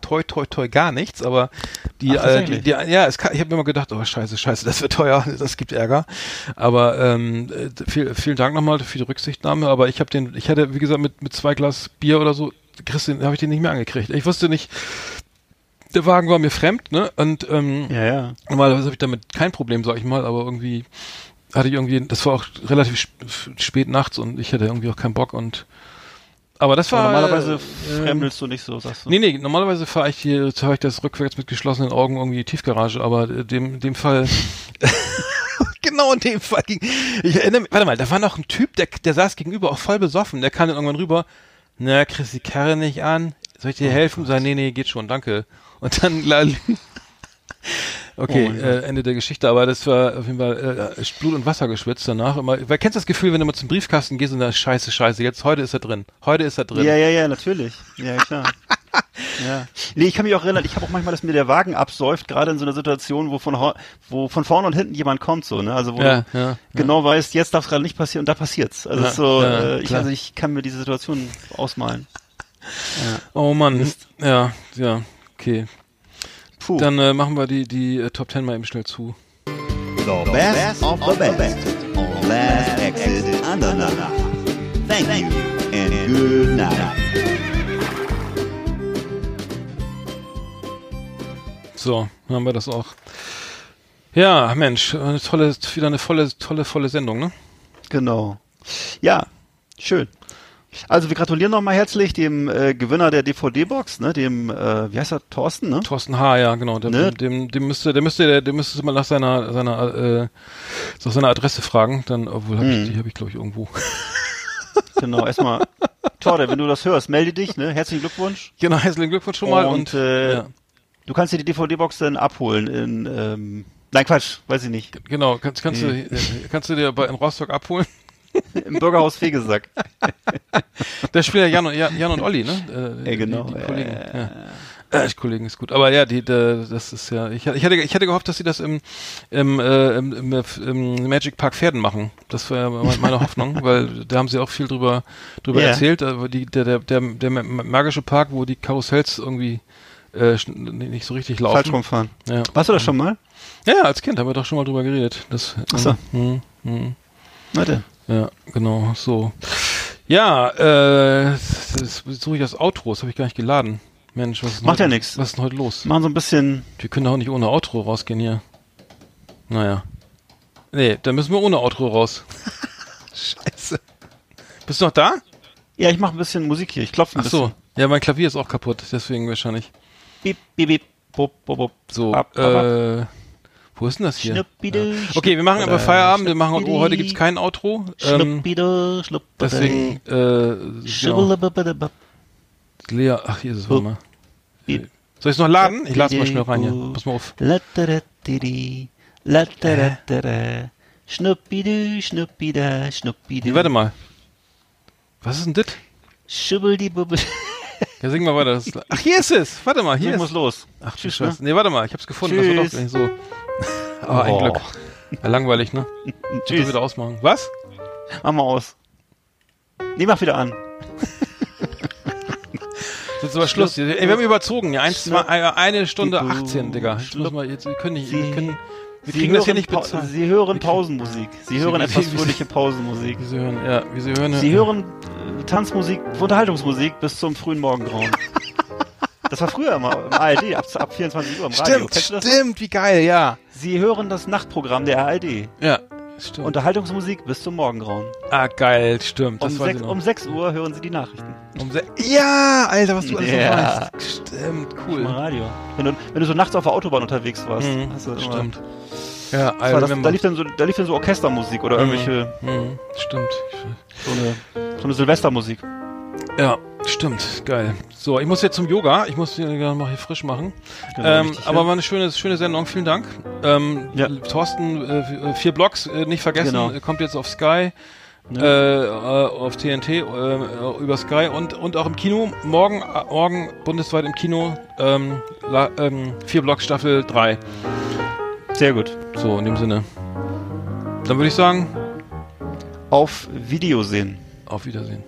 toi toi toi gar nichts, aber die, Ach, äh, die, die ja, es kann, ich habe mir immer gedacht, oh scheiße, scheiße, das wird teuer, *laughs* das gibt Ärger. Aber ähm, äh, viel, vielen Dank nochmal für die Rücksichtnahme. Aber ich habe den, ich hatte, wie gesagt, mit, mit zwei Glas Bier oder so, Christian, habe ich den nicht mehr angekriegt. Ich wusste nicht, der Wagen war mir fremd, ne? Und ähm, Ja, ja. Normalerweise habe ich damit kein Problem, sag ich mal, aber irgendwie hatte ich irgendwie, das war auch relativ sp spät nachts und ich hatte irgendwie auch keinen Bock und aber das war Aber normalerweise äh, fremdelst du nicht so, sagst du. Nee, nee, normalerweise fahre ich hier, fahre ich das rückwärts mit geschlossenen Augen irgendwie in die Tiefgarage, aber äh, dem, dem Fall, *laughs* genau in dem Fall ging, ich erinnere mich, warte mal, da war noch ein Typ, der, der saß gegenüber, auch voll besoffen, der kam dann irgendwann rüber, na, kriegst die Karre nicht an, soll ich dir Oh helfen? Sag, nee, nee, geht schon, danke. Und dann, okay, Oh äh, Ende der Geschichte, aber das war auf jeden Fall äh, Blut und Wasser geschwitzt danach. Immer, weil kennst du das Gefühl, wenn du mal zum Briefkasten gehst und da scheiße, scheiße, jetzt, heute ist er drin, heute ist er drin. Ja, ja, ja, natürlich. Ja, klar. *laughs* ja. Nee, ich kann mich auch erinnern, ich habe auch manchmal, dass mir der Wagen absäuft, gerade in so einer Situation, wo von, wo von vorne und hinten jemand kommt, so, ne? Also wo Ja, du ja, genau weißt, jetzt darf es gerade nicht passieren und da passiert's. Also Ja, so, ja, äh, ich, also ich kann mir diese Situation ausmalen. Oh Mann, ja, ja, okay. Puh. Dann äh, machen wir die, die äh, Top 10 mal eben schnell zu. The best of the best on Last Exit Andernach. Thank you and good night. So, dann haben wir das auch. Ja, Mensch, eine tolle, wieder eine volle, tolle, volle Sendung, ne? Genau. Ja, schön. Also wir gratulieren nochmal herzlich dem äh, Gewinner der DVD-Box, ne, dem, äh, wie heißt er, Thorsten, ne? Thorsten H., ja, genau. Der, Ne? dem, dem müsste, der müsste, der, der müsste mal nach seiner, seiner, äh, nach seiner Adresse fragen. Dann, obwohl hab Hm. ich, die habe ich, glaube ich, irgendwo. *laughs* Genau, erstmal, Torde, wenn du das hörst, melde dich, ne? Herzlichen Glückwunsch. Genau, herzlichen Glückwunsch schon mal. Und, Und, äh, ja, Du kannst dir die DVD-Box dann abholen in, ähm, nein, Quatsch, weiß ich nicht, genau, kannst, kannst, du, äh, kannst du dir bei, in Rostock abholen? *laughs* im Bürgerhaus Fegesack. Der spielt ja Jan und, Jan, und Olli, ne? Äh, Ja, genau. Die, die Kollegen, Äh, ja. Äh, Kollegen ist gut. Aber ja, die, die, das ist ja, ich, ich hatte, ich hatte gehofft, dass sie das im, im, äh, im, im, Magic Park Pferden machen. Das war ja me- meine Hoffnung, *laughs* weil da haben sie auch viel drüber, drüber Ja. erzählt. Die, der, der, der, der magische Park, wo die Karussells irgendwie äh, nicht so richtig laufen. Falsch rumfahren. Ja. Warst du das schon mal? ja, als Kind haben wir doch schon mal drüber geredet. Das, Ach so. Hm, hm. Warte. Ja, genau, so. Ja, äh, suche ich das Outro, das habe ich gar nicht geladen. Mensch, was ist denn Macht heute, ja nix. Was ist denn heute los? Machen so ein bisschen, Wir können doch auch nicht ohne Outro rausgehen hier. Naja. Nee, dann müssen wir ohne Outro raus. *laughs* Scheiße. Bist du noch da? ja, ich mache ein bisschen Musik hier, ich klopfe ein Ach so. bisschen. Ja, mein Klavier ist auch kaputt, deswegen wahrscheinlich. Bip, bip, bip, bop, bop, bop. So, Bap, bap, bap. äh, wo ist denn das hier? Schnuppidu, Okay, wir machen aber Feierabend, wir machen, oh, heute gibt's kein Outro. Ähm, Schnuppidu, schnuppada, deswegen, äh, schibbelabababab. Lea, ach, hier ist es, mal. Soll ich es noch laden? Ich lade mal schnell rein hier. Pass mal auf. Schnuppidu, schnuppida, schnuppidu. Nee, warte mal. Was ist denn das? Schubbeldibubbel. Ja, sing mal weiter. Ach, hier ist es. Warte mal, hier Hier ist muss los. Ach, Tschüss, Scheiße. Nee, warte mal, ich hab's gefunden. Das war doch Tschüss. so. *laughs* Aber ein Oh. Glück. Ja, langweilig, ne? *laughs* Tschüss. Wieder ausmachen. Was? Mach mal aus. Nee, mach wieder an. *laughs* Jetzt ist aber Schluss. Ey, wir haben überzogen. Ja, eins, zwei, äh, eine Stunde Dibu. 18, Digga. Jetzt Schlupp. mal, jetzt, wir können nicht, Sie. wir können, Wir Sie kriegen das hier hören nicht bezahlt. Sie hören Pausenmusik. Sie hören wie- etwas fröhliche Pausenmusik. Sie hören, ja, wie Sie hören. Sie hören äh, Tanzmusik, Unterhaltungsmusik bis zum frühen Morgengrauen. Das war früher immer im ARD, *laughs* ab, ab 24 Uhr im Radio. Stimmt, du das? stimmt, wie geil, ja. Sie hören das Nachtprogramm der ARD. Ja, stimmt. Unterhaltungsmusik bis zum Morgengrauen. ah, geil, stimmt. Um, Das weiß sech, ich noch. um 6 Uhr hören Sie die Nachrichten. Um ja, Alter, was du alles Ja. noch weißt. Stimmt, Im cool. Radio. Wenn du, wenn du so nachts auf der Autobahn unterwegs warst. Mhm, hast du immer- stimmt. Ja, Das Alter, das, wenn da, lief dann so, da lief dann so Orchestermusik oder irgendwelche, Mhm, stimmt. so eine, so eine Silvestermusik. Ja, stimmt. Geil. So, ich muss jetzt zum Yoga. Ich muss hier mal hier frisch machen. Genau, ähm, richtig, aber ja. war eine schöne, schöne Sendung. Vielen Dank. Ähm, Ja. Thorsten, äh, vier Blogs, äh, nicht vergessen, Genau. äh, kommt jetzt auf Sky. Ja. Äh, äh, auf TNT äh, über Sky und und auch im Kino morgen äh, morgen bundesweit im Kino ähm, la, ähm, vier Blocks Staffel 3 Sehr gut. so in dem Sinne dann würde ich sagen Auf Video sehen. auf Wiedersehen